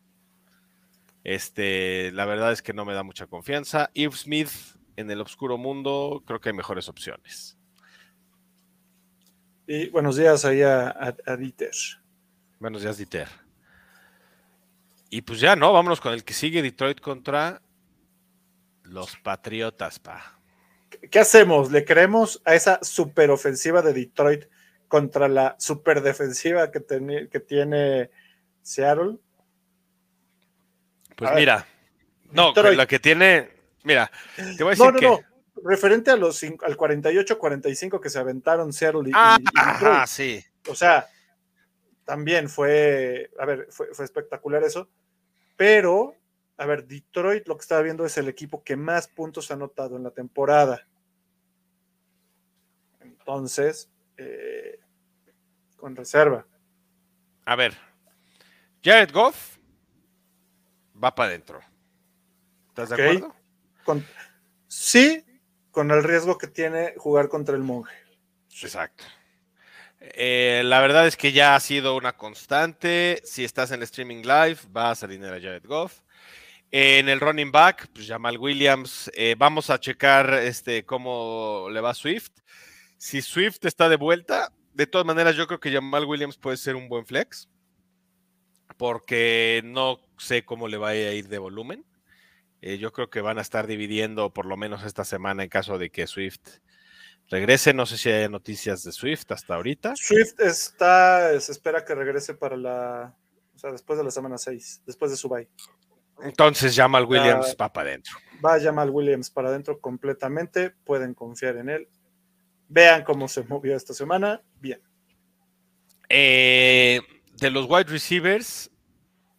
Este, la verdad es que no me da mucha confianza. Irv Smith en el oscuro mundo, creo que hay mejores opciones. Y buenos días ahí a, a Dieter. Buenos días, Dieter. Y pues ya, ¿no? Vámonos con el que sigue Detroit contra los Patriotas, pa. ¿Qué hacemos? ¿Le creemos a esa superofensiva de Detroit contra la superdefensiva que, que tiene Seattle? Pues mira, no, la que tiene, mira, te voy a decir no, no, No. Referente a los al 48-45 que se aventaron Seattle y, ah, sí. O sea, también fue, a ver, fue, espectacular eso, pero, a ver, Detroit lo que estaba viendo es el equipo que más puntos ha anotado en la temporada. Entonces, eh, con reserva. A ver, Jared Goff va para adentro. ¿Estás de acuerdo? sí, con el riesgo que tiene jugar contra el monje. Exacto. Eh, la verdad es que ya ha sido una constante. Si estás en streaming live, va a salir a Jared Goff. en el running back, pues Jamal Williams. Eh, vamos a checar este, cómo le va Swift. Si Swift está de vuelta, de todas maneras, yo creo que Jamal Williams puede ser un buen flex. Porque no sé cómo le va a ir de volumen. Eh, yo creo que van a estar dividiendo por lo menos esta semana en caso de que Swift regrese. No sé si hay noticias de Swift hasta ahorita. Swift está, se espera que regrese para la, o sea, después de la semana 6, después de su bye. Entonces Jamal Williams va para adentro. Va Jamal Williams para adentro completamente, pueden confiar en él. Vean cómo se movió esta semana, bien. Eh, de los wide receivers,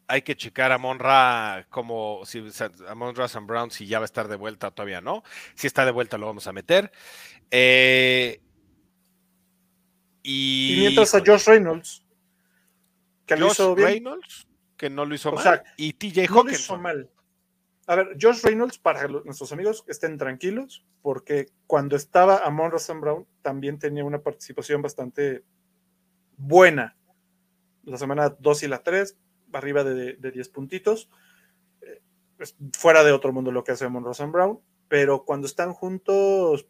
hay que checar a Monra como si a Monra Sam Brown si ya va a estar de vuelta todavía no. Si está de vuelta lo vamos a meter. Eh, y, mientras a Josh Reynolds, que lo hizo bien. Reynolds, que no lo hizo mal. y TJ Hawkins. No lo hizo mal. A ver, Josh Reynolds, para nuestros amigos, estén tranquilos, porque cuando estaba Amon Sam Brown también tenía una participación bastante buena. La semana 2 y la 3, arriba de, 10 puntitos. Eh, fuera de otro mundo lo que hace Amon Sam Brown, pero cuando están juntos,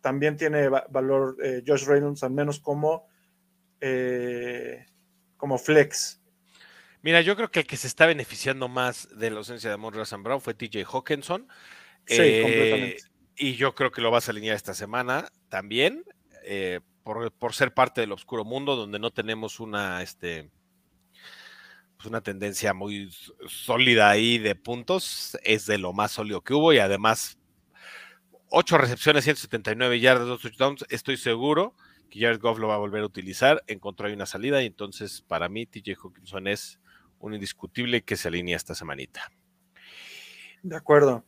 también tiene valor eh, Josh Reynolds, al menos como, eh, como flex. Mira, yo creo que el que se está beneficiando más de la ausencia de Amon Brown fue TJ Hawkinson. Sí, Eh, completamente. Y yo creo que lo vas a alinear esta semana también, eh, por, por ser parte del oscuro mundo, donde no tenemos una, este, pues una tendencia muy sólida ahí de puntos. Es de lo más sólido que hubo y además 8 recepciones, 179 yardas, 2 touchdowns. Estoy seguro que Jared Goff lo va a volver a utilizar. Encontró ahí una salida y entonces para mí TJ Hawkinson es un indiscutible que se alinea esta semanita. De acuerdo.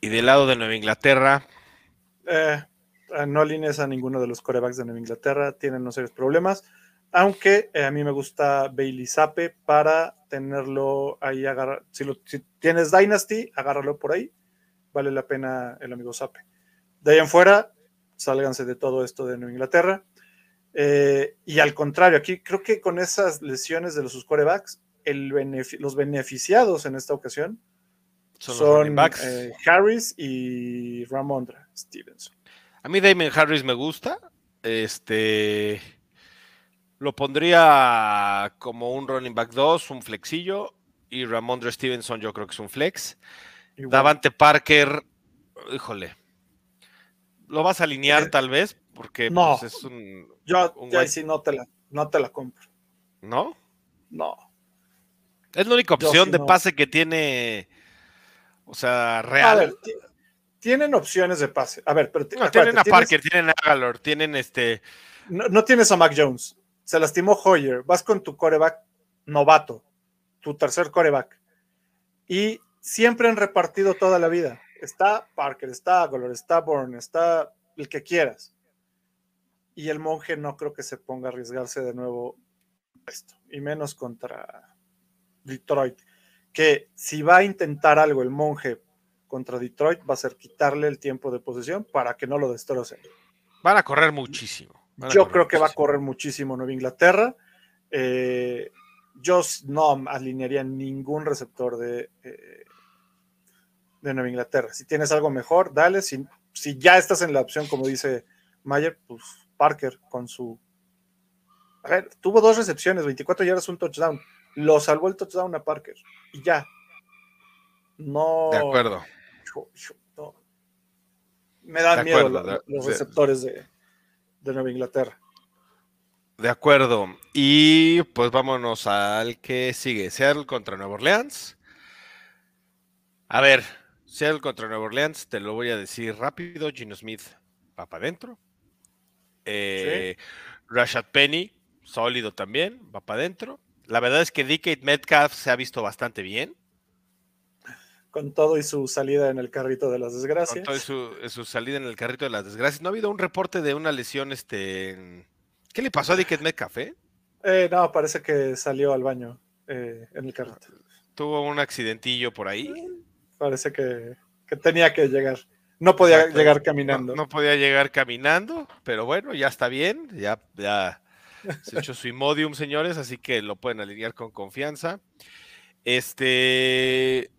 Y del lado de Nueva Inglaterra, Eh, eh, no alinees a ninguno de los corebacks de Nueva Inglaterra, tienen no serios problemas. Aunque eh, a mí me gusta Bailey Zappe para tenerlo ahí agarrar. Si, lo- si tienes Dynasty, agárralo por ahí. Vale la pena el amigo Zappe. De ahí en fuera, sálganse de todo esto de Nueva Inglaterra. Eh, y al contrario, aquí creo que con esas lesiones de los sus corebacks, el benefi- los beneficiados en esta ocasión son, eh, Harris y Ramondra Stevenson. A mí Damon Harris me gusta. Este lo pondría como un running back 2, un flexillo. Y Ramondre Stevenson yo creo que es un flex. Igual. Davante Parker, híjole. Lo vas a alinear Eh, tal vez, porque no. pues, es un. Yo un ya sí no te la, no te la compro. ¿No? No. Es la única opción sí de no. pase que tiene. O sea, A real. ver, ti- tienen opciones de pase. A ver, pero No, acuérdate, tienen a tienes- Parker, tienen a Galor, tienen este. no, no tienes a Mac Jones. Se lastimó Hoyer. Vas con tu coreback novato, tu tercer coreback. Y siempre han repartido toda la vida. Está Parker, está Aguilar, está Bourne, está el que quieras. Y el monje no creo que se ponga a arriesgarse de nuevo esto. Y menos contra Detroit. Que si va a intentar algo el monje contra Detroit, va a ser quitarle el tiempo de posesión para que no lo destrocen. Van a correr muchísimo. a Yo correr creo que va a correr muchísimo Nueva Inglaterra. Eh, yo no alinearía ningún receptor de, eh, de Nueva Inglaterra. Si tienes algo mejor, dale. Si, si ya estás en la opción, como dice Mayer, pues Parker con su. A ver, tuvo dos recepciones, 24 yardas, un touchdown. Lo salvó el touchdown a Parker. Y ya. No. De acuerdo. No. Me dan De miedo acuerdo, la- de- los receptores de, de Nueva Inglaterra. De acuerdo. Y pues vámonos al que sigue. Seattle contra Nueva Orleans. A ver, Seattle contra Nueva Orleans, te lo voy a decir rápido. Gino Smith va para adentro. Eh, Rashad Penny, sólido también, va para adentro. La verdad es que DK Metcalf se ha visto bastante bien. con todo y su salida en el carrito de las Con desgracias. todo y su, su salida en el carrito de las desgracias. No ha habido un reporte de una lesión, este. ¿Qué le pasó a DK Metcalf, eh? Eh, no, parece que salió al baño eh, en el carrito. Tuvo un accidentillo por ahí. Parece que, que tenía que llegar. No podía Exacto. llegar caminando. No, no podía llegar caminando, pero bueno, ya está bien. Ya, ya se echó su Imodium, señores, así que lo pueden alinear con confianza. Este.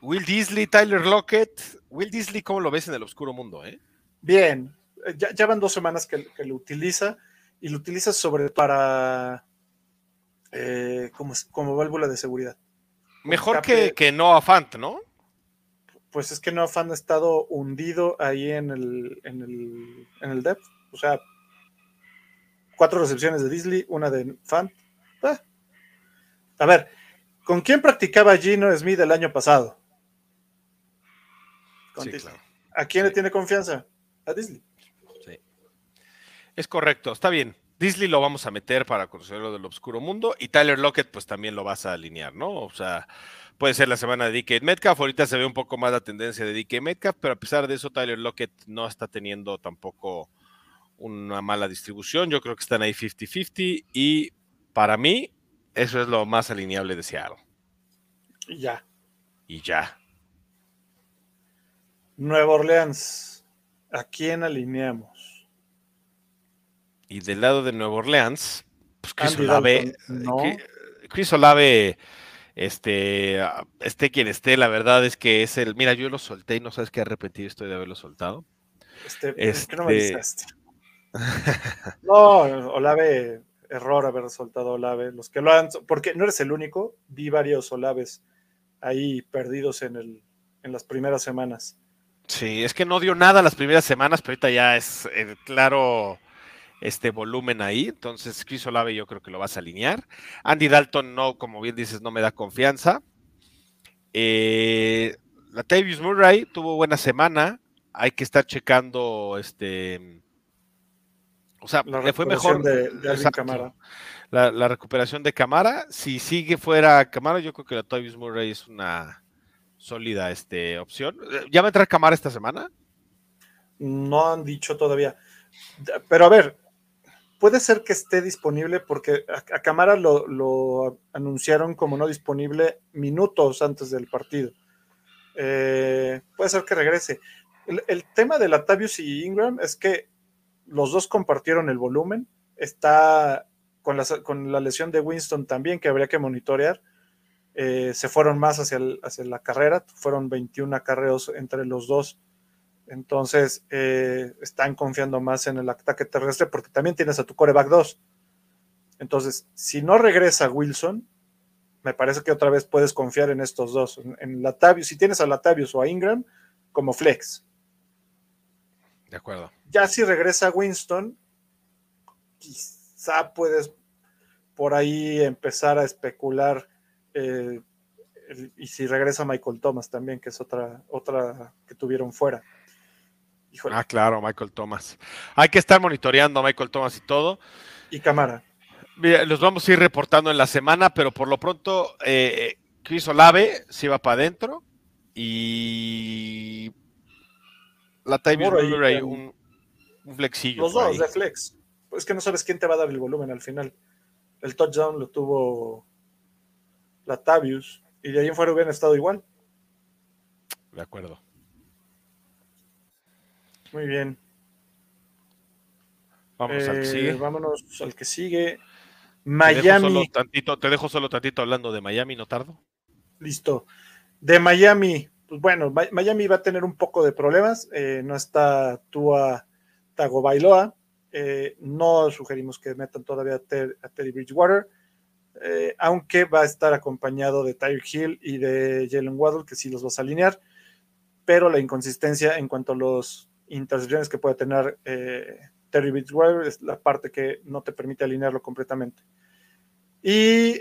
Will Disley, Tyler Lockett. Will Disley, ¿cómo lo ves en el oscuro mundo, eh? Bien, eh, ya, ya van dos semanas que, que lo utiliza y lo utiliza sobre para eh, como, como válvula de seguridad. Mejor que, que Noah Fant, ¿no? Pues es que no han estado hundido ahí en el, en el, en el depth. O sea, cuatro recepciones de Disley, una de Fant. Ah. A ver, ¿con quién practicaba Gino Smith el año pasado? Con Sí, claro. ¿A quién le tiene confianza? A Disley. Sí. Es correcto, está bien. Disley lo vamos a meter para conocer lo del oscuro mundo y Tyler Lockett pues también lo vas a alinear, ¿no? O sea, puede ser la semana de DK Metcalf, ahorita se ve un poco más la tendencia de DK Metcalf, pero a pesar de eso Tyler Lockett no está teniendo tampoco una mala distribución, yo creo que están ahí 50-50 y para mí eso es lo más alineable de Seattle. Y ya. Y ya. Nueva Orleans. ¿A quién alineamos? Y del lado de Nueva Orleans, pues Chris Andy Olave, Dalton, no. Cri- Chris Olave, este, esté quien esté, la verdad es que es el, mira, yo lo solté y no sabes qué arrepentido estoy de haberlo soltado. Este, ¿por qué no me Este- avisaste? No, Olave, error haber soltado Olave. Los que lo han, porque no eres el único, vi varios Olaves ahí perdidos en el, en las primeras semanas. Sí, es que no dio nada las primeras semanas, pero ahorita ya es el claro este volumen ahí. Entonces, Chris Olave yo creo que lo vas a alinear. Andy Dalton no, como bien dices, no me da confianza. Eh, la Tavius Murray tuvo buena semana. Hay que estar checando este. O sea, le fue mejor. De, de Camara. La, recuperación de Camara. Si sigue fuera Camara, yo creo que la Tavius Murray es una sólida este, opción. ¿Ya va a entrar Camara esta semana? No han dicho todavía. Pero a ver, puede ser que esté disponible porque a, Camara lo, anunciaron como no disponible minutos antes del partido. Eh, puede ser que regrese. El, tema de Latavius y Ingram es que los dos compartieron el volumen. Está con la, con la lesión de Winston también, que habría que monitorear. Eh, se fueron más hacia, hacia la carrera, fueron 21 acarreos entre los dos entonces, eh, están confiando más en el ataque terrestre porque también tienes a tu coreback 2. Entonces, si no regresa Wilson, me parece que otra vez puedes confiar en estos dos. En, en Latavius, si tienes a Latavius o a Ingram, como flex. De acuerdo. Ya si regresa Winston, quizá puedes por ahí empezar a especular. Eh, y si regresa Michael Thomas también, que es otra, otra que tuvieron fuera. Ah, claro, Michael Thomas. Hay que estar monitoreando a Michael Thomas y todo. Y cámara. los vamos a ir reportando en la semana, pero por lo pronto, eh, Chris Olave se va para adentro y la Time un, un flexillo. Los dos de flex. Es que no sabes quién te va a dar el volumen al final. El touchdown lo tuvo Latavius y de ahí en fuera hubieran estado igual. De acuerdo. Muy bien. Vamos al que eh, sigue. Vámonos al que sigue. Miami. Te dejo, te dejo solo tantito hablando de Miami, ¿no tardo? Listo. De Miami, pues bueno, Miami va a tener un poco de problemas. Eh, no está Tua Tagovailoa. Eh, no sugerimos que metan todavía a, Teddy Bridgewater. aunque va a estar acompañado de Tyre Hill y de Jalen Waddle, que sí los vas a alinear, pero la inconsistencia en cuanto a los intercepciones que puede tener eh, Terry Bridgewater es la parte que no te permite alinearlo completamente. Y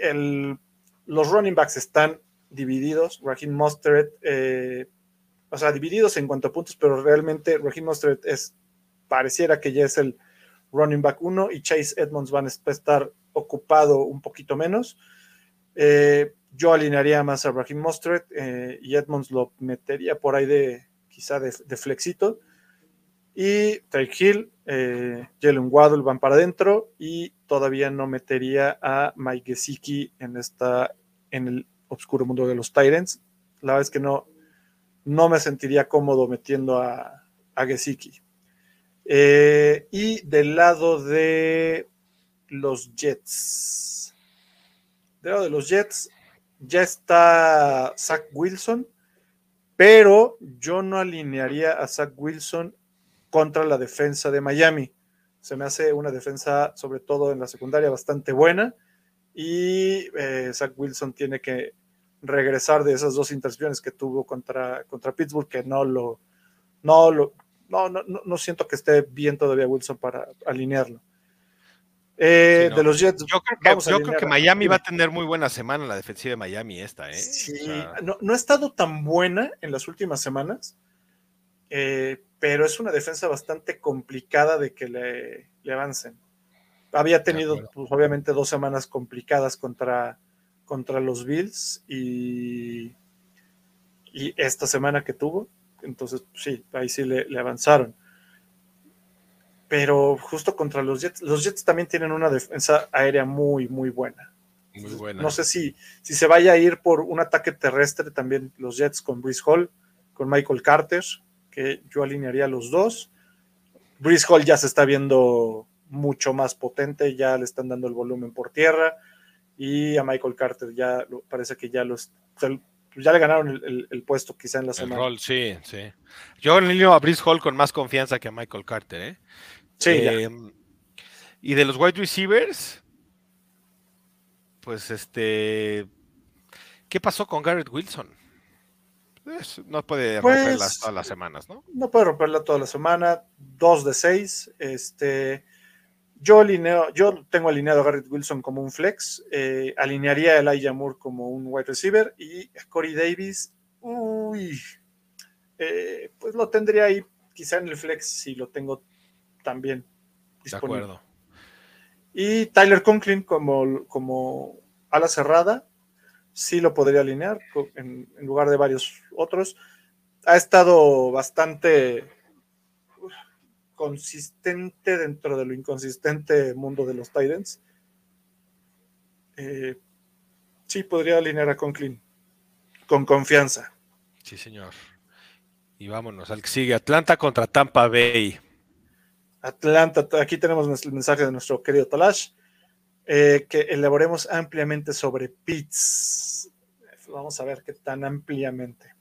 los running backs están divididos. Raheem Mostert, eh, o sea, divididos en cuanto a puntos, pero realmente Raheem Mostert es, pareciera que ya es el running back 1 y Chase Edmonds van a estar ocupado un poquito menos. Eh, yo alinearía más a Raheem Mostert y Edmonds lo metería por ahí de quizá de, de flexito y Tyreek Hill, eh, Jalen Waddle van para adentro y todavía no metería a Mike Gesicki en, esta, en el oscuro mundo de los Tyrants. La verdad es que no, no me sentiría cómodo metiendo a, Gesicki. Eh, y del lado de los Jets. Del lado de los Jets ya está Zach Wilson, pero yo no alinearía a Zach Wilson contra la defensa de Miami. Se me hace una defensa, sobre todo en la secundaria, bastante buena. Y eh, Zach Wilson tiene que regresar de esas dos intercepciones que tuvo contra, contra Pittsburgh, que no lo, no lo, no, no, no siento que esté bien todavía Wilson para alinearlo. Eh, de los Jets. Yo creo que, Miami va a tener muy buena semana la defensiva de Miami esta, ¿eh? Sí, no, no, ha estado tan buena en las últimas semanas, eh, pero es una defensa bastante complicada de que le, avancen. Había tenido, pues, obviamente, dos semanas complicadas contra, contra los Bills y, y esta semana que tuvo, entonces pues, sí, ahí sí le, avanzaron. Pero justo contra los Jets, los Jets también tienen una defensa aérea muy, muy buena. Muy buena. No sé si, si se vaya a ir por un ataque terrestre también los Jets con Brice Hall, con Michael Carter, que yo alinearía los dos. Brice Hall ya se está viendo mucho más potente, ya le están dando el volumen por tierra y a Michael Carter ya parece que ya los ya le ganaron el, puesto quizá en la semana. El sí, sí. Yo alineo a Brice Hall con más confianza que a Michael Carter, ¿eh? Sí. Em, y de los wide receivers, pues este, ¿qué pasó con Garrett Wilson? No puede romperlas pues, todas las semanas, ¿no? No puede romperla toda la semana. Dos de seis. Este, yo, alineo, yo tengo alineado a Garrett Wilson como un flex. Eh, alinearía a Elijah Moore como un wide receiver. Y a Corey Davis, uy, eh, pues lo tendría ahí quizá en el flex si lo tengo también disponible. De acuerdo. Y Tyler Conklin como, como ala cerrada, sí lo podría alinear en, lugar de varios otros. Ha estado bastante consistente dentro de lo inconsistente mundo de los Titans. Eh, sí, podría alinear a Conklin con confianza. Sí, señor. Y vámonos al que sigue. Atlanta contra Tampa Bay. Atlanta, aquí tenemos el mensaje de nuestro querido Talash. Eh, que elaboremos ampliamente sobre Pitts. Vamos a ver qué tan ampliamente.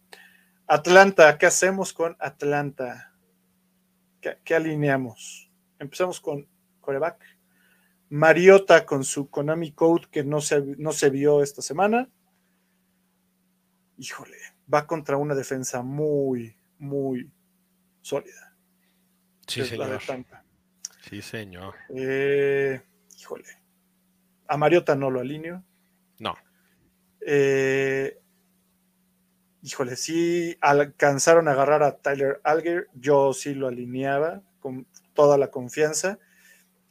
Atlanta, ¿qué hacemos con Atlanta? ¿Qué, alineamos? Empezamos con coreback. Mariota con su Konami Code que no se, no se vio esta semana. Híjole, va contra una defensa muy, muy sólida. Sí, señor. Sí, señor. Eh, híjole. A Mariota no lo alineo. No. Eh, híjole, sí alcanzaron a agarrar a Tyler Alger. Yo sí lo alineaba con toda la confianza.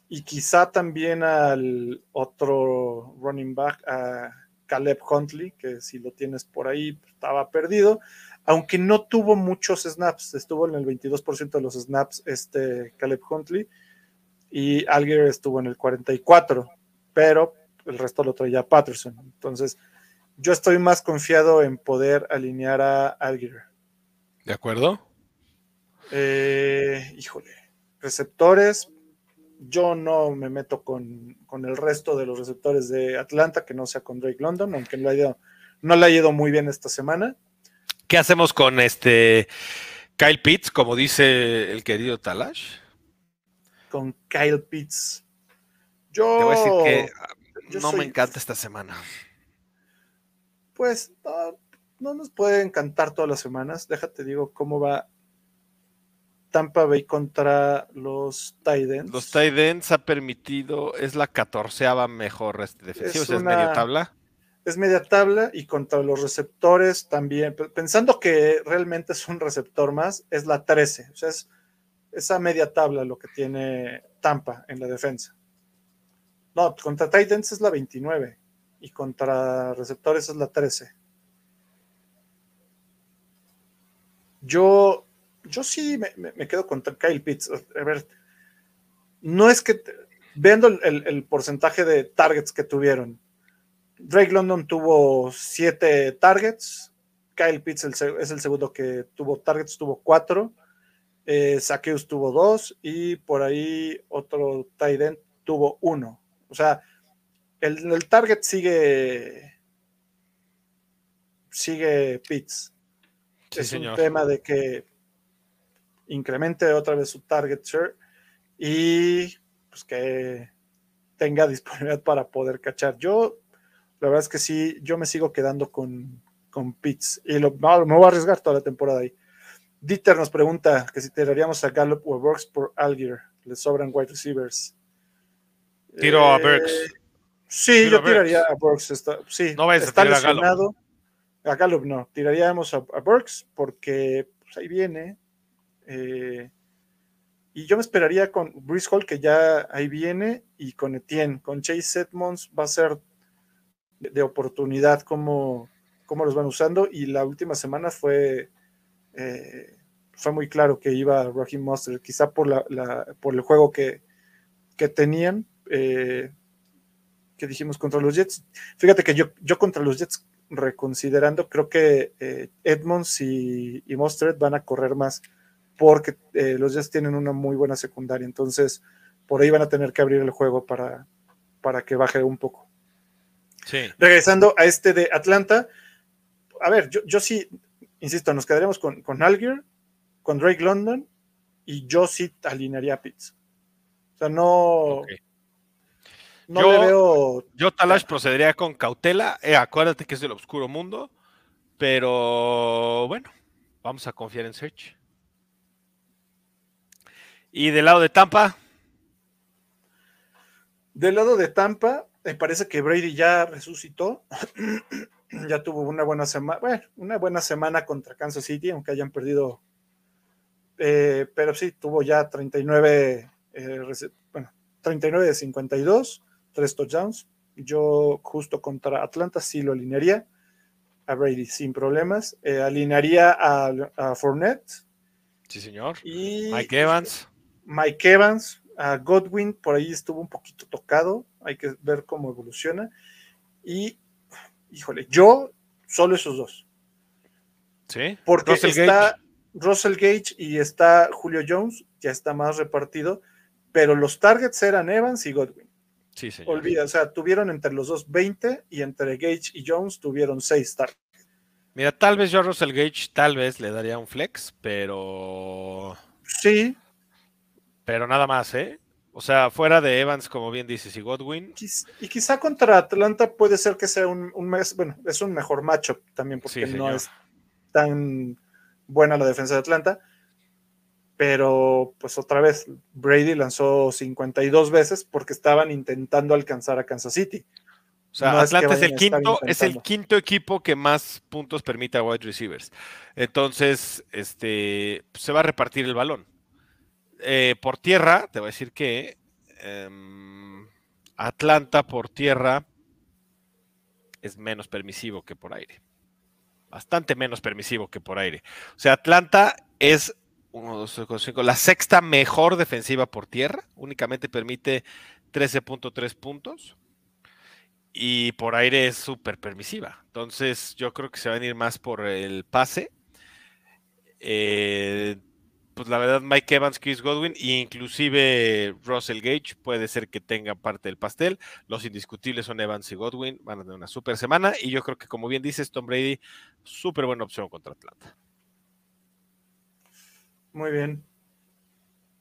Y quizá también al otro running back, a Caleb Huntley, que si lo tienes por ahí, estaba perdido. Aunque no tuvo muchos snaps, estuvo en el 22% de los snaps este Caleb Huntley y Alger estuvo en el 44% pero el resto lo traía Patterson. Entonces, yo estoy más confiado en poder alinear a Algier. ¿De acuerdo? Eh, híjole, receptores, yo no me meto con, el resto de los receptores de Atlanta, que no sea con Drake London, aunque no le ha ido muy bien esta semana. ¿Qué hacemos con este Kyle Pitts, como dice el querido Talash? Con Kyle Pitts. Yo, Te voy a decir que no me encanta esta semana. Pues no, nos puede encantar todas las semanas. Déjate digo cómo va Tampa Bay contra los Titans. Los Titans ha permitido, es la catorceava mejor este defensivo, es, media tabla. Es media tabla y contra los receptores también, pensando que realmente es un receptor más, es la 13. O sea, es esa media tabla lo que tiene Tampa en la defensa. No, contra Titans es la 29 y contra receptores es la 13. Yo, yo sí me, quedo con Kyle Pitts. A ver, no es que, viendo el, porcentaje de targets que tuvieron, Drake London tuvo 7 targets, Kyle Pitts es el segundo que tuvo targets, tuvo 4, eh, tuvo 2 y por ahí otro tight end tuvo 1. O sea, el, target sigue. Sigue Pitts. es un tema de que incremente otra vez su target share y pues que tenga disponibilidad para poder cachar. Yo, la verdad es que sí, yo me sigo quedando con, con Pitts y lo, me voy a arriesgar toda la temporada ahí. Dieter nos pregunta que si tiraríamos a Gallup o a Works por Algier. Le sobran wide receivers. Tiro a Burks. Eh, sí, yo tiraría a Burks. Está, sí, no está lesionado. A Gallup. no. Tiraríamos a, Burks porque pues, ahí viene. Eh, y yo me esperaría con Bruce Hall, que ya ahí viene, y con Etienne. Con Chase Edmonds va a ser de, oportunidad cómo, cómo, los van usando. Y la última semana fue, eh, fue muy claro que iba Raheem Monster, quizá por, la, por el juego que, que tenían, eh, que dijimos contra los Jets. Fíjate que yo, yo contra los Jets, reconsiderando, creo que eh, Edmonds y, y van a correr más porque eh, los Jets tienen una muy buena secundaria. Entonces, por ahí van a tener que abrir el juego para, para que baje un poco. Regresando a este de Atlanta, a ver, yo, yo sí, insisto, nos quedaremos con, con Algier, con Drake London, y yo sí alinearía a Pitts. O sea, no, yo, veo. Yo Talash procedería con cautela. Eh, acuérdate que es del oscuro mundo. Pero bueno, vamos a confiar en Search. Y del lado de Tampa. Del lado de Tampa, me parece que Brady ya resucitó. ya tuvo una buena semana, bueno, una buena semana contra Kansas City, aunque hayan perdido. Eh, pero sí, tuvo ya 39, eh, bueno, 39 de 52, tres touchdowns. Yo justo contra Atlanta sí lo alinearía a Brady sin problemas. Eh, alinearía a, a Fournette. Sí, señor. Y Mike Evans. Mike Evans, a Godwin, por ahí estuvo un poquito tocado, hay que ver cómo evoluciona. Y, híjole, yo solo esos dos. Sí. Porque está Russell Gage y está Julio Jones, ya está más repartido, pero los targets eran Evans y Godwin. Sí, señor. Olvida, o sea, tuvieron entre los dos 20 y entre Gage y Jones tuvieron 6 targets. Mira, tal vez yo a Russell Gage tal vez le daría un flex, pero... Sí, pero nada más, ¿eh? O sea, fuera de Evans, como bien dices, y Godwin. Y quizá contra Atlanta puede ser que sea un, mes, bueno, es un mejor matchup también, porque no es tan buena la defensa de Atlanta. Pero, pues otra vez, Brady lanzó 52 veces porque estaban intentando alcanzar a Kansas City. O sea, Atlanta es, el quinto, es el quinto equipo que más puntos permite a wide receivers. Entonces, este, pues, se va a repartir el balón. Eh, por tierra, te voy a decir que em, Atlanta por tierra es menos permisivo que por aire. Bastante menos permisivo que por aire. O sea, Atlanta es la sexta mejor defensiva por tierra. Únicamente permite 13.3 puntos. Y por aire es súper permisiva. Entonces, yo creo que se va a ir más por el pase. Eh, pues la verdad Mike Evans, Chris Godwin e inclusive Russell Gage puede ser que tenga parte del pastel. Los indiscutibles son Evans y Godwin, van a tener una super semana y yo creo que como bien dices Tom Brady, súper buena opción contra Atlanta. Muy bien.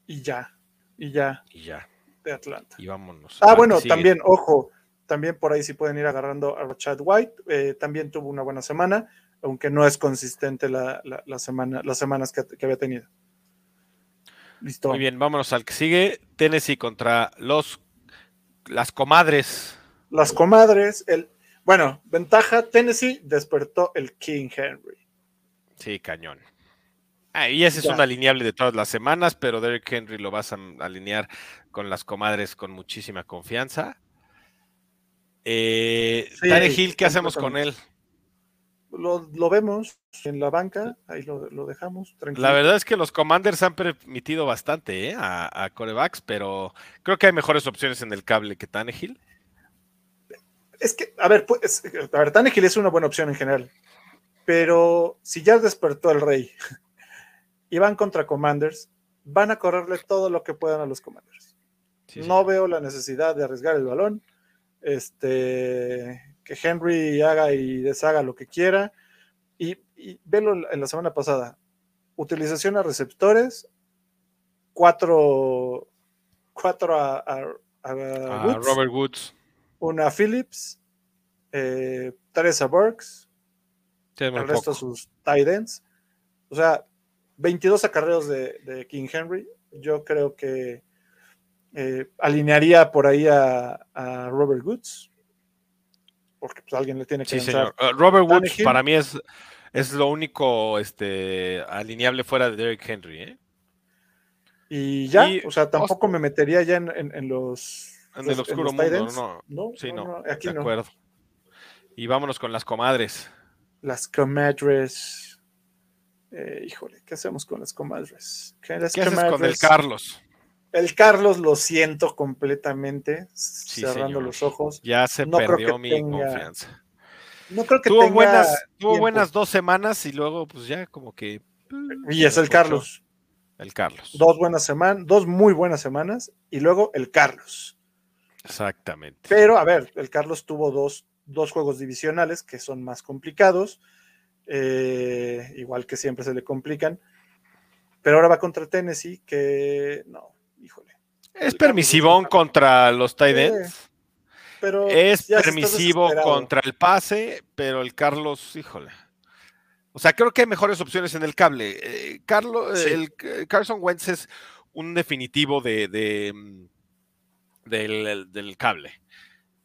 Y ya, y ya. Y ya. De Atlanta. Y vámonos. Ah, bueno, también, ojo, también por ahí sí pueden ir agarrando a Chad White. Eh, también tuvo una buena semana, aunque no es consistente la, semana, las semanas que había tenido. Listo. Muy bien, vámonos al que sigue. Tennessee contra los las comadres. Las comadres, el bueno, ventaja, Tennessee despertó el King Henry. Sí, cañón. Ah, y ese es un alineable de todas las semanas, pero Derrick Henry lo vas a alinear con las comadres con muchísima confianza. Eh, Hill, ¿qué hacemos con él? lo, vemos en la banca, ahí lo, dejamos. La verdad es que los Commanders han permitido bastante ¿eh? a, corebacks, pero creo que hay mejores opciones en el cable que Tannehill. Es que, a ver, pues, a ver, Tannehill es una buena opción en general, pero si ya despertó el rey y van contra Commanders, van a correrle todo lo que puedan a los Commanders. no veo la necesidad de arriesgar el balón. Este, que Henry haga y deshaga lo que quiera. Y, velo en la semana pasada. Utilización a receptores, cuatro, cuatro a, Robert Woods, una a Phillips, eh, tres a Burks, el resto sus tight ends. O sea, 22 acarreos de, King Henry. Yo creo que eh, alinearía por ahí a, a Robert Woods porque pues alguien le tiene que sí, señor. Uh, Robert Woods para mí es, es lo único este, alineable fuera de Derrick Henry. ¿eh? Y ya, o sea, tampoco me metería ya en, en, los... En el oscuro mundo, no, no. Sí, no, aquí de acuerdo. Y vámonos con las comadres. Las comadres. Eh, híjole, ¿qué hacemos con las comadres? ¿Qué, haces con el Carlos? El Carlos lo siento completamente, cerrando los ojos. Ya se perdió mi confianza. No creo que tuvo tenga buenas, tuvo buenas dos semanas y luego, pues ya como que. Y es el Carlos. El Carlos. Dos buenas semanas, dos muy buenas semanas y luego el Carlos. Exactamente. Pero a ver, el Carlos tuvo dos, dos juegos divisionales que son más complicados, eh, igual que siempre se le complican. Pero ahora va contra Tennessee, que no, híjole. Es permisivón contra los tight ends. pero es permisivo contra el pase, pero el Carlos, híjole. O sea, creo que hay mejores opciones en el cable. Eh, Carlos, el, Carson Wentz es un definitivo de, mm, del, cable.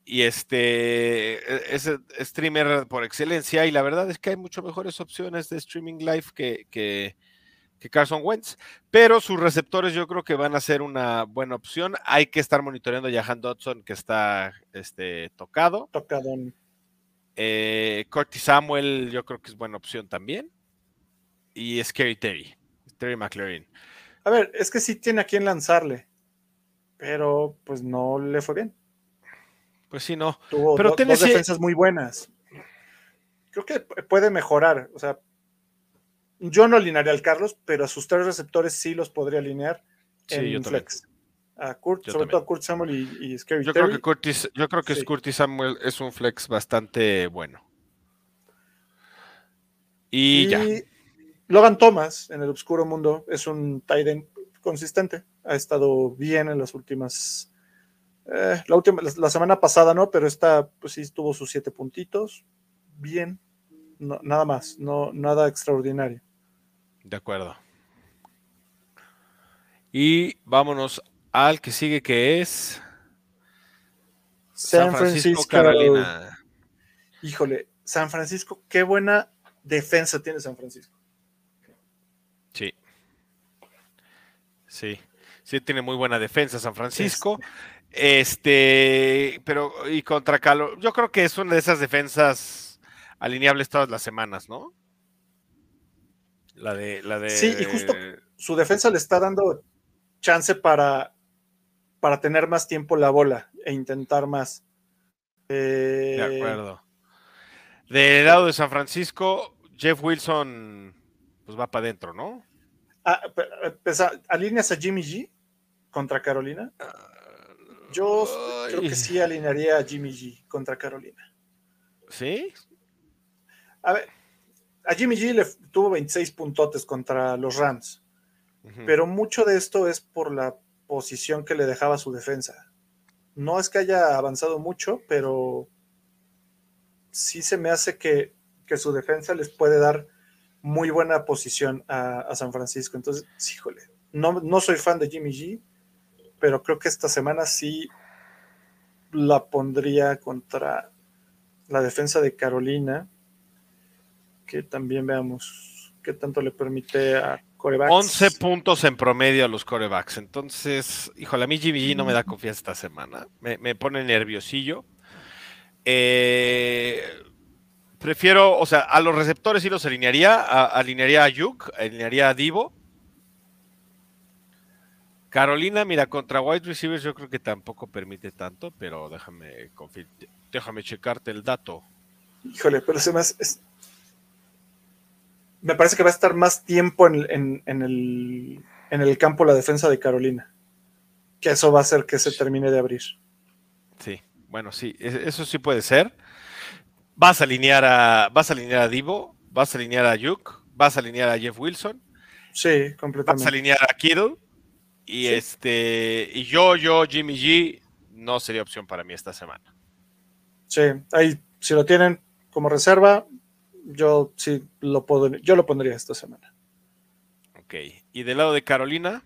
Y este e, es streamer por excelencia. Y la verdad es que hay mucho mejores opciones de streaming live que, que, Carson Wentz. Pero sus receptores yo creo que van a ser una buena opción. Hay que estar monitoreando a Jahan Dodson, que está este, tocado. Tocado. Eh, Curtis Samuel, yo creo que es buena opción también. Y Scary Terry, Terry McLaren. A ver, es que sí tiene a quien lanzarle, pero pues no le fue bien. Pues sí, no. Tuvo pero dos defensas muy buenas. Creo que puede mejorar. O sea, yo no alinearía al Carlos, pero a sus tres receptores sí los podría alinear en flex. A Kurt, sobre todo a Kurt Samuel y, Scary yo Creo que Curtis, yo creo que Curtis Samuel es un flex bastante bueno. Y, ya. Logan Thomas en el Obscuro Mundo es un tight end consistente. Ha estado bien en las últimas. Eh, la, última, la, semana pasada no, pero esta pues sí tuvo sus siete puntitos. Bien. nada más, no, nada extraordinario. De acuerdo. Y vámonos al que sigue que es San Francisco, Carolina. Híjole, San Francisco, qué buena defensa tiene San Francisco. Sí. Sí. Sí, tiene muy buena defensa San Francisco. Este, pero y contra Calo, yo creo que es una de esas defensas alineables todas las semanas, ¿no? La de, la de. Sí, y justo su defensa le está dando chance para, para tener más tiempo la bola e intentar más. de eh, acuerdo. Del lado de San Francisco, Jeff Wilson pues va para adentro, ¿no? Ah, ¿Alineas a Jimmy G contra Carolina? Yo creo que sí alinearía a Jimmy G contra Carolina. ¿Sí? A ver, a Jimmy G le tuvo 26 puntotes contra los Rams, pero mucho de esto es por la posición que le dejaba su defensa. No es que haya avanzado mucho, pero sí se me hace que, que su defensa les puede dar muy buena posición a, San Francisco. Entonces, híjole, no, no soy fan de Jimmy G, pero creo que esta semana sí la pondría contra la defensa de Carolina, que también veamos qué tanto le permite a corebacks. 11 puntos en promedio a los corebacks. Entonces, híjole, a mí Jimmy G no me da confianza esta semana. Me, me pone nerviosillo. Eh, Prefiero, o sea, a los receptores sí los alinearía, alinearía a Yuk, alinearía a Divo. Carolina, mira, contra wide receivers yo creo que tampoco permite tanto, pero déjame déjame checarte el dato. Híjole, pero se me me parece que va a estar más tiempo en, el, en el campo la defensa de Carolina. Que eso va a hacer que se termine de abrir. Sí, bueno, sí, e, eso sí puede ser. Vas a alinear a, vas a alinear a Divo, vas a alinear a Yuk, vas a alinear a Jeff Wilson. Sí, completamente. Vas a alinear a Kittle. Y este, y yo, yo, Jimmy G, no sería opción para mí esta semana. Sí, ahí, si lo tienen como reserva, yo sí lo puedo, yo lo pondría esta semana. Ok. Y del lado de Carolina,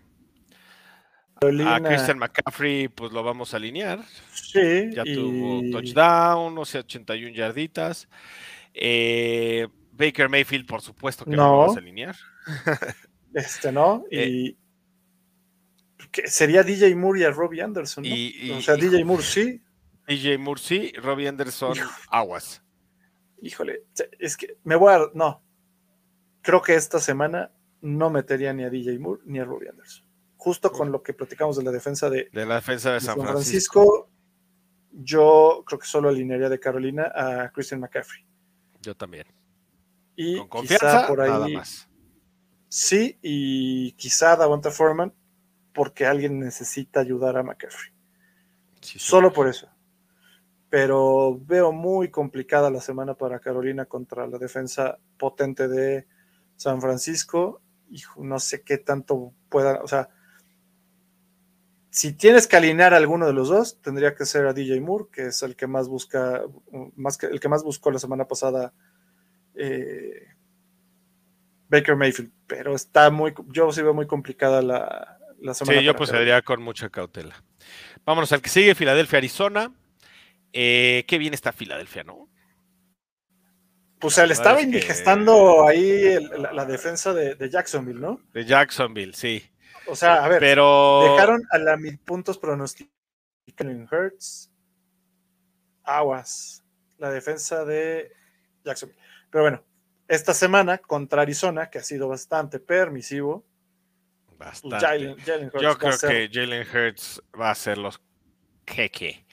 a Christian McCaffrey, pues lo vamos a alinear. Sí. Ya tuvo touchdown, o sea, 81 yarditas. Eh, Baker Mayfield, por supuesto que no. lo vamos a alinear. este no. Y. Eh, sería DJ Moore y a Robbie Anderson. ¿no? o sea, DJ Moore sí. DJ Moore sí, Robbie Anderson, aguas. Híjole, es que me voy a. No. Creo que esta semana no metería ni a DJ Moore ni a Robbie Anderson justo con lo que platicamos de la defensa de, la defensa de, San, Francisco. yo creo que solo alinearía de Carolina a Christian McCaffrey. Yo también. Y con confianza, por ahí, nada más. Sí, y quizá Davonta Foreman, porque alguien necesita ayudar a McCaffrey. Solo por eso. Pero veo muy complicada la semana para Carolina contra la defensa potente de San Francisco. Y no sé qué tanto pueda, o sea, si tienes que alinear a alguno de los dos, tendría que ser a DJ Moore, que es el que más busca, más que, el que más buscó la semana pasada eh, Baker Mayfield, pero está muy, yo sí veo muy complicada la, la semana. Sí, yo procedería con mucha cautela. Vámonos al que sigue, Filadelfia, Arizona. Eh, qué bien está Filadelfia, ¿no? Pues se le estaba indigestando ahí la, defensa de, Jacksonville, ¿no? De Jacksonville, sí. O sea, a ver, pero... dejaron a la mil puntos pronosticados en Hertz. Aguas. La defensa de Jacksonville. Pero bueno, esta semana contra Arizona, que ha sido bastante permisivo. Bastante. Yo creo que Jalen Hurts va a ser los queque.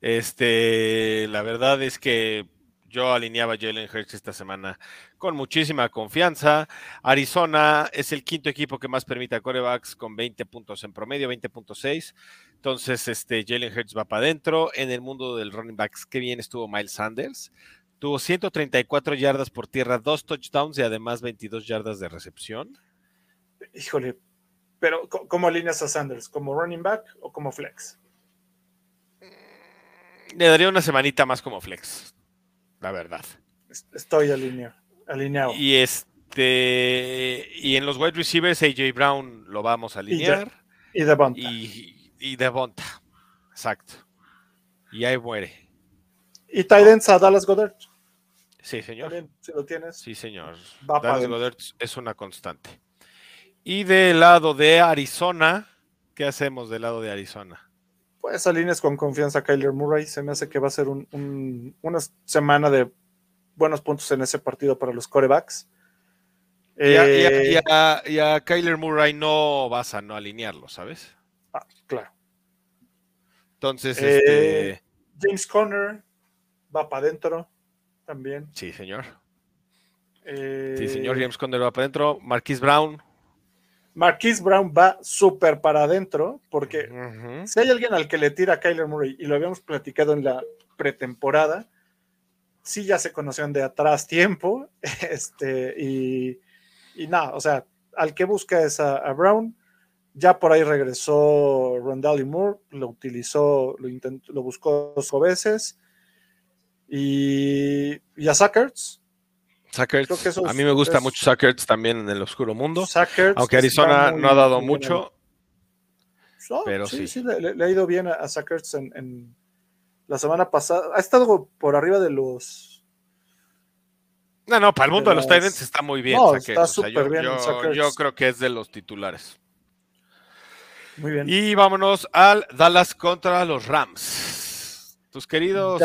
Este, la verdad es que yo alineaba a Jalen Hurts esta semana con muchísima confianza. Arizona es el quinto equipo que más permite a corebacks con 20 puntos en promedio, 20.6. Entonces, este, Jalen Hurts va para adentro. En el mundo del running backs, qué bien estuvo Miles Sanders. Tuvo 134 yardas por tierra, dos touchdowns y además 22 yardas de recepción. Híjole, pero ¿cómo alineas a Sanders? ¿Como running back o como flex? Le daría una semanita más como flex la verdad. Estoy alineado. alineado. Y este y en los wide receivers, AJ Brown lo vamos a alinear. Y, de Bonta. Y, y de Bonta. Exacto. Y ahí muere. Y Titans a Dallas Goddard. Sí, señor. si lo tienes. Sí, señor. Dallas Goddard es una constante. Y del lado de Arizona, ¿qué hacemos del lado de Arizona? pues alineas con confianza a Kyler Murray. Se me hace que va a ser una semana de buenos puntos en ese partido para los corebacks. y, a, eh, Kyler Murray no vas a no alinearlo, ¿sabes? Ah, claro. Entonces, eh, este... James Conner va para adentro también. Sí, señor. sí, señor. Eh, James Conner va para adentro. Marquis Brown Marquise Brown va súper para adentro, porque si hay alguien al que le tira a Kyler Murray, y lo habíamos platicado en la pretemporada, sí ya se conocieron de atrás tiempo, este, y, nada, o sea, al que busca es a, Brown, ya por ahí regresó Rondell Moore, lo utilizó, lo, intentó, lo buscó dos veces, y, y a Sackers, a mí me gusta mucho Sackers también en el oscuro mundo. aunque Arizona no ha dado mucho. pero sí, sí. le, ha ido bien a, Sackers en, la semana pasada. Ha estado por arriba de los. No, no, para el mundo de, los Titans está muy bien. No, está súper bien. Yo, creo que es de los titulares. Muy bien. Y vámonos al Dallas contra los Rams. Tus queridos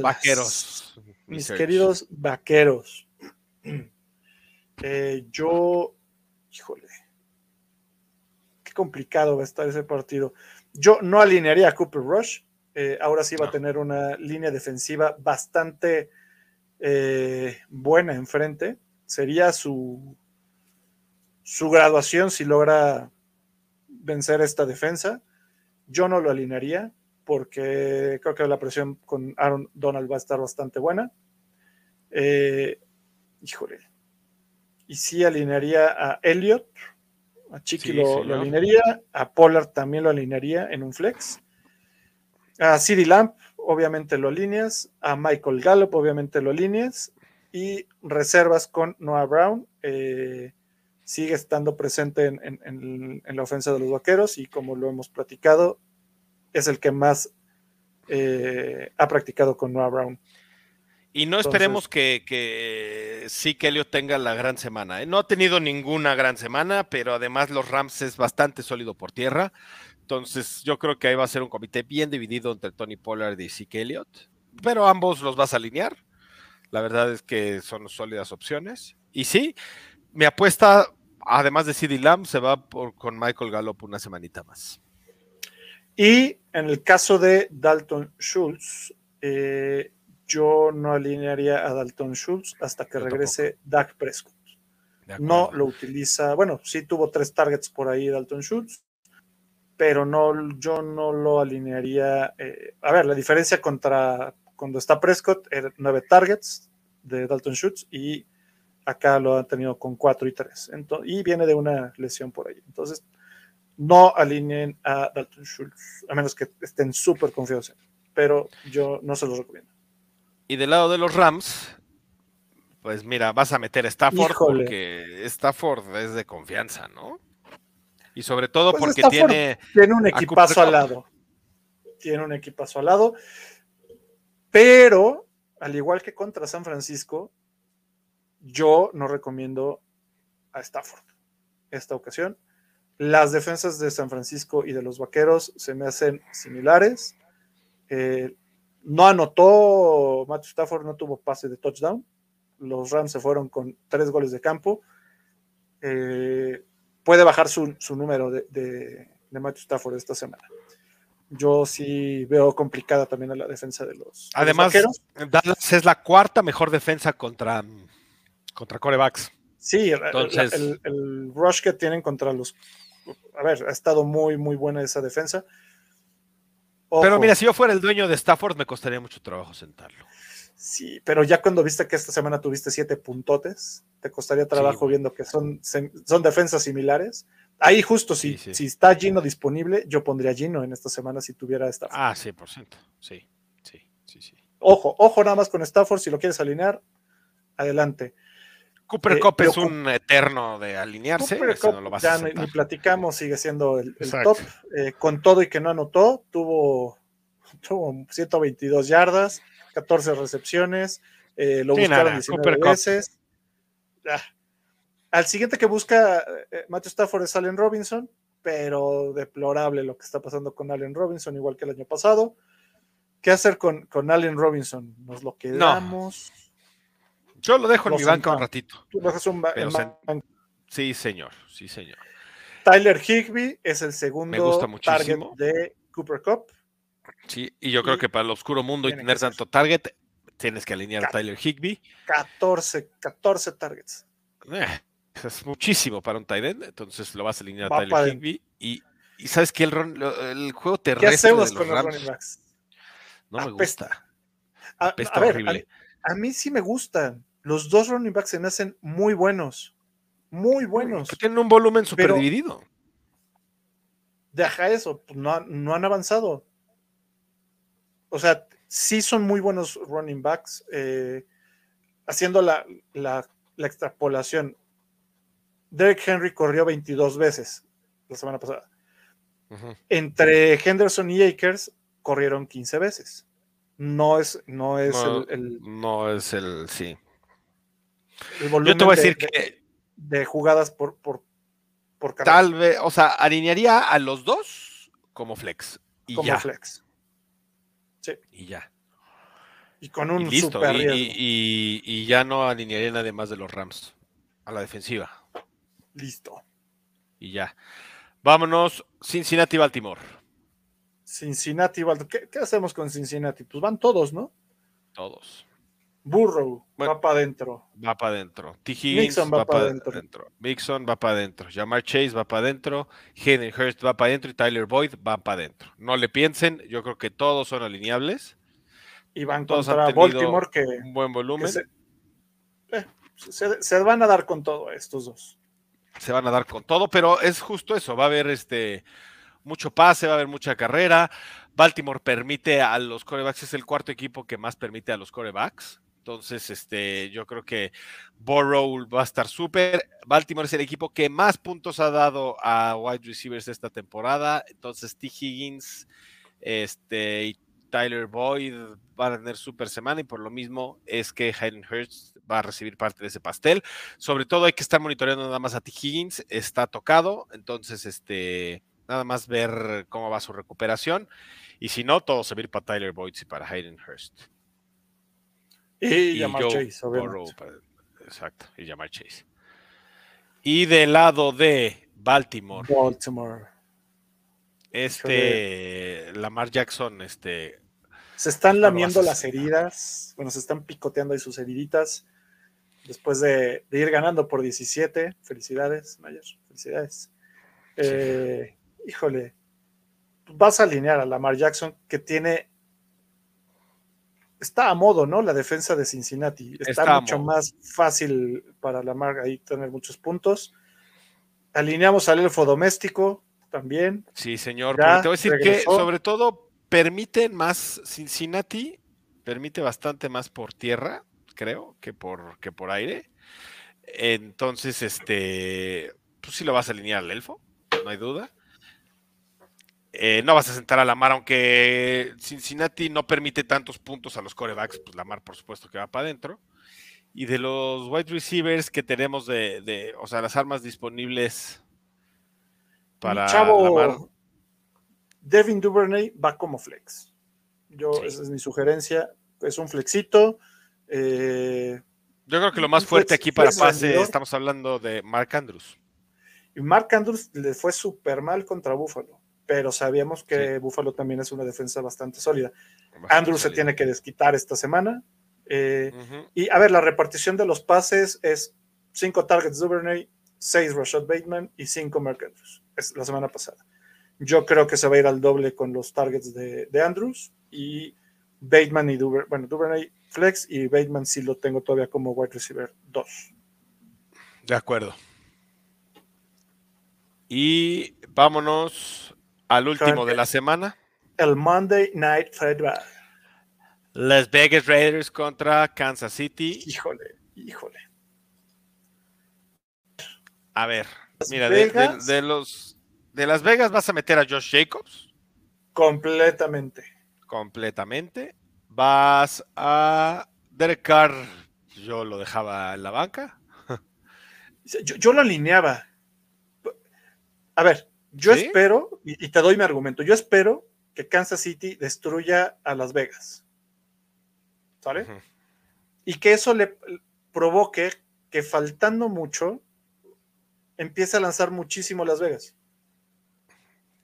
vaqueros. Mis queridos vaqueros. Eh, yo, híjole, qué complicado va a estar ese partido. Yo no alinearía a Cooper Rush. Eh, ahora sí va a tener una línea defensiva bastante eh, buena enfrente. Sería su, su graduación si logra vencer esta defensa. Yo no lo alinearía porque creo que la presión con Aaron Donald va a estar bastante buena. Eh, híjole. Y sí alinearía a Elliot, a Chiqui lo, alinearía, a Pollard también lo alinearía en un flex. A CD Lamp, obviamente lo alineas. A Michael Gallup, obviamente lo alineas. Y reservas con Noah Brown. Eh, sigue estando presente en, la ofensa de los vaqueros y como lo hemos platicado, es el que más eh, ha practicado con Noah Brown. Y no esperemos que, que sí que Elliot tenga la gran semana. ¿eh? No ha tenido ninguna gran semana, pero además los Rams es bastante sólido por tierra. Entonces yo creo que ahí va a ser un comité bien dividido entre Tony Pollard y Zeke Elliott. Pero ambos los vas a alinear. La verdad es que son sólidas opciones. Y sí, mi apuesta, además de CD Lamb, se va por, con Michael Gallup una semanita más. Y en el caso de Dalton Schultz, eh, yo no alinearía a Dalton Schultz hasta que regrese Dak Prescott. No lo utiliza, bueno, sí tuvo tres targets por ahí Dalton Schultz, pero no, yo no lo alinearía. Eh, a ver, la diferencia contra cuando está Prescott era nueve targets de Dalton Schultz y acá lo han tenido con cuatro y tres. y viene de una lesión por ahí. Entonces, no alineen a Dalton Schultz, a menos que estén súper confiados en él. Pero yo no se los recomiendo. Y del lado de los Rams, Pues mira, vas a meter a Stafford porque Stafford es de confianza, ¿no? Y sobre todo pues porque tiene. Tiene un equipazo al lado. Tiene un equipazo al lado. Pero, al igual que contra San Francisco, yo no recomiendo a Stafford esta ocasión. Las defensas de San Francisco y de los Vaqueros se me hacen similares. Eh, no anotó, Matthew Stafford no tuvo pase de touchdown. Los Rams se fueron con tres goles de campo. Eh, puede bajar su, número de, de, Matthew Stafford esta semana. Yo sí veo complicada también a la defensa de los. Además, Dallas es la cuarta mejor defensa contra, contra corebacks. Sí, el, el, rush que tienen contra los. A ver, ha estado muy, muy buena esa defensa. Pero mira, si yo fuera el dueño de Stafford, me costaría mucho trabajo sentarlo. Sí, pero ya cuando viste que esta semana tuviste siete puntotes, te costaría trabajo viendo que son, son defensas similares. Ahí justo, si, si está Gino disponible, yo pondría Gino en esta semana si tuviera Stafford. Ah, 100%. Sí, sí, sí, sí. Ojo, ojo nada más con Stafford, si lo quieres alinear, adelante. Cooper eh, Cup es un eterno de alinearse. ya ni, platicamos, sigue siendo el, top. Eh, con todo y que no anotó, tuvo, tuvo 122 yardas, 14 recepciones, eh, lo buscaron 19 veces. Al siguiente que busca Matthew Stafford es Allen Robinson, pero deplorable lo que está pasando con Allen Robinson, igual que el año pasado. ¿Qué hacer con, con Allen Robinson? ¿Nos lo quedamos? Yo lo dejo en mi banca un ratito. Tú dejas un Sí, señor, sí, señor. Tyler Higby es el segundo target de Cooper Cup. Sí, y yo creo que para el oscuro mundo y tener tanto target, tienes que alinear a Tyler Higby. 14, 14 targets. Eh, es muchísimo para un tight end, entonces lo vas a alinear a Tyler Higby. Y, sabes que el, el, juego terrestre. ¿Qué hacemos con los running backs? No me gusta. A, ver, a, mí sí me gustan los dos running backs se me hacen muy buenos. Muy buenos. tienen un volumen súper dividido. Deja eso, pues, no, han avanzado. O sea, sí son muy buenos running backs. Eh, haciendo la, extrapolación, Derek Henry corrió 22 veces la semana pasada. Entre Henderson y Akers corrieron 15 veces. No es, no es el, No es el, sí. Yo te voy a decir que. De jugadas por, por, por Tal vez, o sea, alinearía a los dos como flex. Y como ya. flex. Sí. Y ya. Y con un y listo. Y, ya no alinearía nada más de los Rams a la defensiva. Listo. Y ya. Vámonos, Cincinnati-Baltimore. Cincinnati-Baltimore. ¿Qué hacemos con Cincinnati? Pues van todos, ¿no? Todos. Burrow va para adentro. Va para adentro. T. Higgins va, para adentro. Mixon va para adentro. Jamar Chase va para adentro. Hayden Hurst va para adentro. Y Tyler Boyd va para adentro. No le piensen, yo creo que todos son alineables. Y van todos contra Baltimore que. Un buen volumen. Eh, se, se, van a dar con todo estos dos. Se van a dar con todo, pero es justo eso. Va a haber este mucho pase, va a haber mucha carrera. Baltimore permite a los corebacks, es el cuarto equipo que más permite a los corebacks. Entonces, este, yo creo que Burrow va a estar súper. Baltimore es el equipo que más puntos ha dado a wide receivers esta temporada. Entonces, T. Higgins este, y Tyler Boyd van a tener súper semana y por lo mismo es que Hayden Hurst va a recibir parte de ese pastel. Sobre todo hay que estar monitoreando nada más a T. Higgins. Está tocado. Entonces, este, nada más ver cómo va su recuperación. Y si no, todo se va a ir para Tyler Boyd y para Hayden Hurst. Y, llamar Chase, exacto, y llamar Chase. Y del lado de Baltimore. Baltimore. Este, Lamar Jackson, este. Se están lamiendo las heridas, bueno, se están picoteando ahí sus heriditas después de, ir ganando por 17. Felicidades, Mayer, felicidades. Eh, híjole, vas a alinear a Lamar Jackson que tiene está a modo, ¿no? La defensa de Cincinnati. Está, mucho más fácil para la marca ahí tener muchos puntos. Alineamos al elfo doméstico también. Sí, señor. pero te voy a decir que, sobre todo, permiten más Cincinnati, permite bastante más por tierra creo, que por, que por aire. Entonces, este, pues sí lo vas a alinear al elfo, no hay duda. Eh, no vas a sentar a Lamar, aunque Cincinnati no permite tantos puntos a los corebacks, pues Lamar por supuesto que va para adentro. Y de los wide receivers que tenemos de, o sea, las armas disponibles para Chavo, Devin Duvernay va como flex. Yo, esa es mi sugerencia. Es un flexito. Eh, Yo creo que lo más fuerte aquí para pase, estamos hablando de Mark Andrews. Y Mark Andrews le fue súper mal contra Buffalo, pero sabíamos que Buffalo también es una defensa bastante sólida. Andrews se tiene que desquitar esta semana. Eh, y a ver, la repartición de los pases es 5 targets Duvernay, 6 Rashad Bateman y 5 Mark Andrews. Es la semana pasada. Yo creo que se va a ir al doble con los targets de, Andrews y Bateman y Duvernay, bueno, Duvernay flex y Bateman sí lo tengo todavía como wide receiver 2. De acuerdo. Y vámonos al último de la semana. El Monday Night Football. Las Vegas Raiders contra Kansas City. Híjole, híjole. A ver, mira, de, los de Las Vegas vas a meter a Josh Jacobs. Completamente. Completamente. Vas a Derek Carr. Yo lo dejaba en la banca. Yo, lo alineaba. A ver, yo espero, y, te doy mi argumento, yo espero que Kansas City destruya a Las Vegas. ¿Sale? Y que eso le provoque que faltando mucho, empiece a lanzar muchísimo Las Vegas.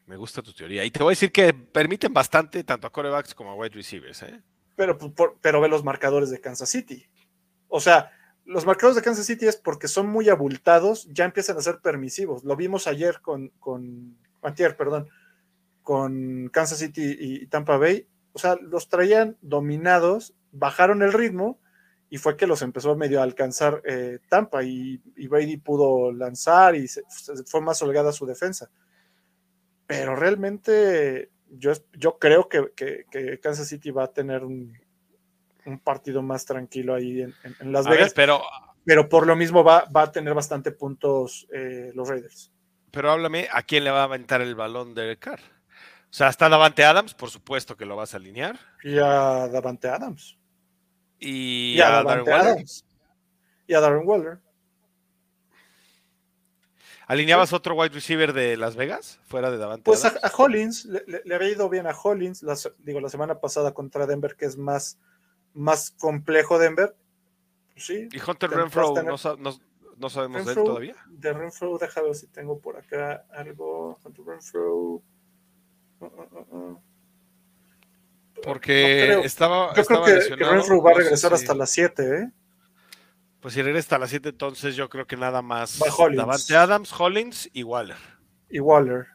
Me gusta tu teoría. Y te voy a decir que permiten bastante tanto a corebacks como a wide receivers. ¿eh? Pero, pero ve los marcadores de Kansas City. O sea, los marcadores de Kansas City es porque son muy abultados, ya empiezan a ser permisivos. Lo vimos ayer con, con antier, perdón, con Kansas City y Tampa Bay. O sea, los traían dominados, bajaron el ritmo y fue que los empezó medio a alcanzar eh, Tampa y, Brady pudo lanzar y fue más holgada su defensa pero realmente yo, yo creo que, Kansas City va a tener un, partido más tranquilo ahí en, Las Vegas. pero, pero por lo mismo va, va a tener bastante puntos eh, los Raiders. Pero háblame, ¿a quién le va a aventar el balón de Carr? O sea, está Davante Adams, por supuesto que lo vas a alinear. Y a Davante Adams. Y, a, Darren Waller. Y a Darren Waller. ¿Alineabas otro wide receiver de Las Vegas, fuera de Davante? Pues a, Hollins, le, había ido bien a Hollins, digo, la semana pasada contra Denver, que es más, más complejo Denver. Pues sí. ¿Y Hunter Renfro no, sabemos de él todavía? De Renfro, déjame ver si tengo por acá algo. Hunter Renfro. Uh, uh, uh, Porque estaba. Yo creo que, Renfro va a regresar hasta las 7, ¿eh? Pues si regresa a las 7, entonces yo creo que nada más. Davante Adams, Hollins y Waller. Y Waller.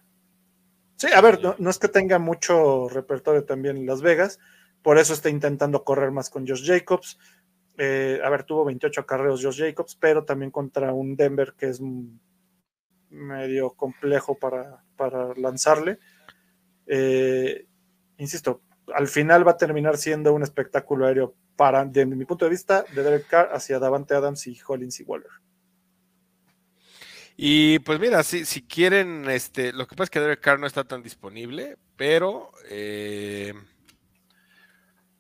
Sí, a ver, no, es que tenga mucho repertorio también en Las Vegas, por eso está intentando correr más con Josh Jacobs. Eh, a ver, tuvo 28 carreos Josh Jacobs, pero también contra un Denver que es medio complejo para, para lanzarle. Eh, insisto, al final va a terminar siendo un espectáculo aéreo para, desde mi punto de vista, de Derek Carr hacia Davante Adams y Hollins y Waller. Y pues mira, si, si quieren, este, lo que pasa es que Derek Carr no está tan disponible, pero eh,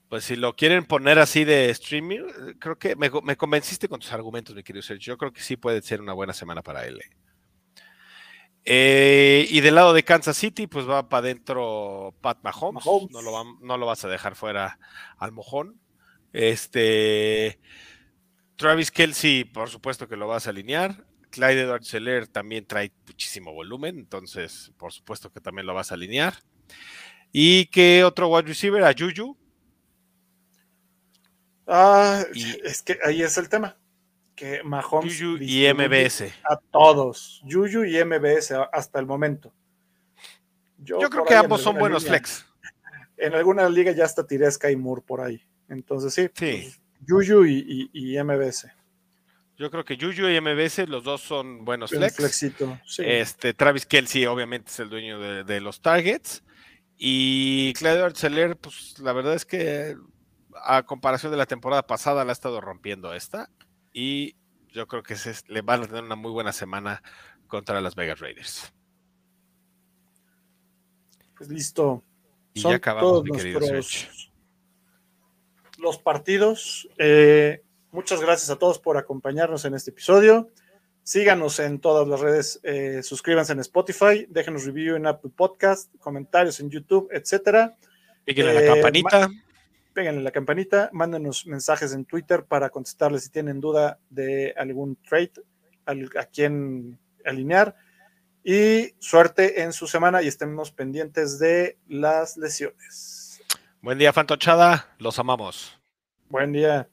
pues si lo quieren poner así de streaming, creo que me, convenciste con tus argumentos, mi querido Sergio. Yo creo que sí puede ser una buena semana para él. Eh. Eh, y del lado de Kansas City, pues va para adentro Pat Mahomes. No, lo no, lo vas a dejar fuera al mojón. Este. Travis Kelsey, por supuesto que lo vas a alinear. Clyde Edward Seller también trae muchísimo volumen, entonces por supuesto que también lo vas a alinear. ¿Y qué otro wide receiver? A Juju. Ah, es que ahí es el tema. Que Mahomes Juju y MBS. A todos. Juju y MBS hasta el momento. Yo, creo que ambos son buenos flex. En alguna liga ya hasta tiré Sky Moore por ahí. Entonces sí, sí. Pues, Yuyu y, MBS. Yo creo que Yuyu y MBS, los dos son buenos flex. Flexito, Este, Travis Kelsey, obviamente, es el dueño de, los targets. Y Claudio Arceler, pues la verdad es que a comparación de la temporada pasada, la ha estado rompiendo esta. Y yo creo que se, le van a tener una muy buena semana contra las Vegas Raiders. Pues listo. Y ya acabamos, mi querido Los partidos. Eh, muchas gracias a todos por acompañarnos en este episodio. Síganos en todas las redes, eh, suscríbanse en Spotify, déjenos review en Apple Podcast, comentarios en YouTube, etcétera. Píquenle la eh, campanita. Péguenle la campanita, mándenos mensajes en Twitter para contestarles si tienen duda de algún trade a quien alinear. Y suerte en su semana y estemos pendientes de las lesiones. Buen día, Fantochada. Los amamos. Buen día.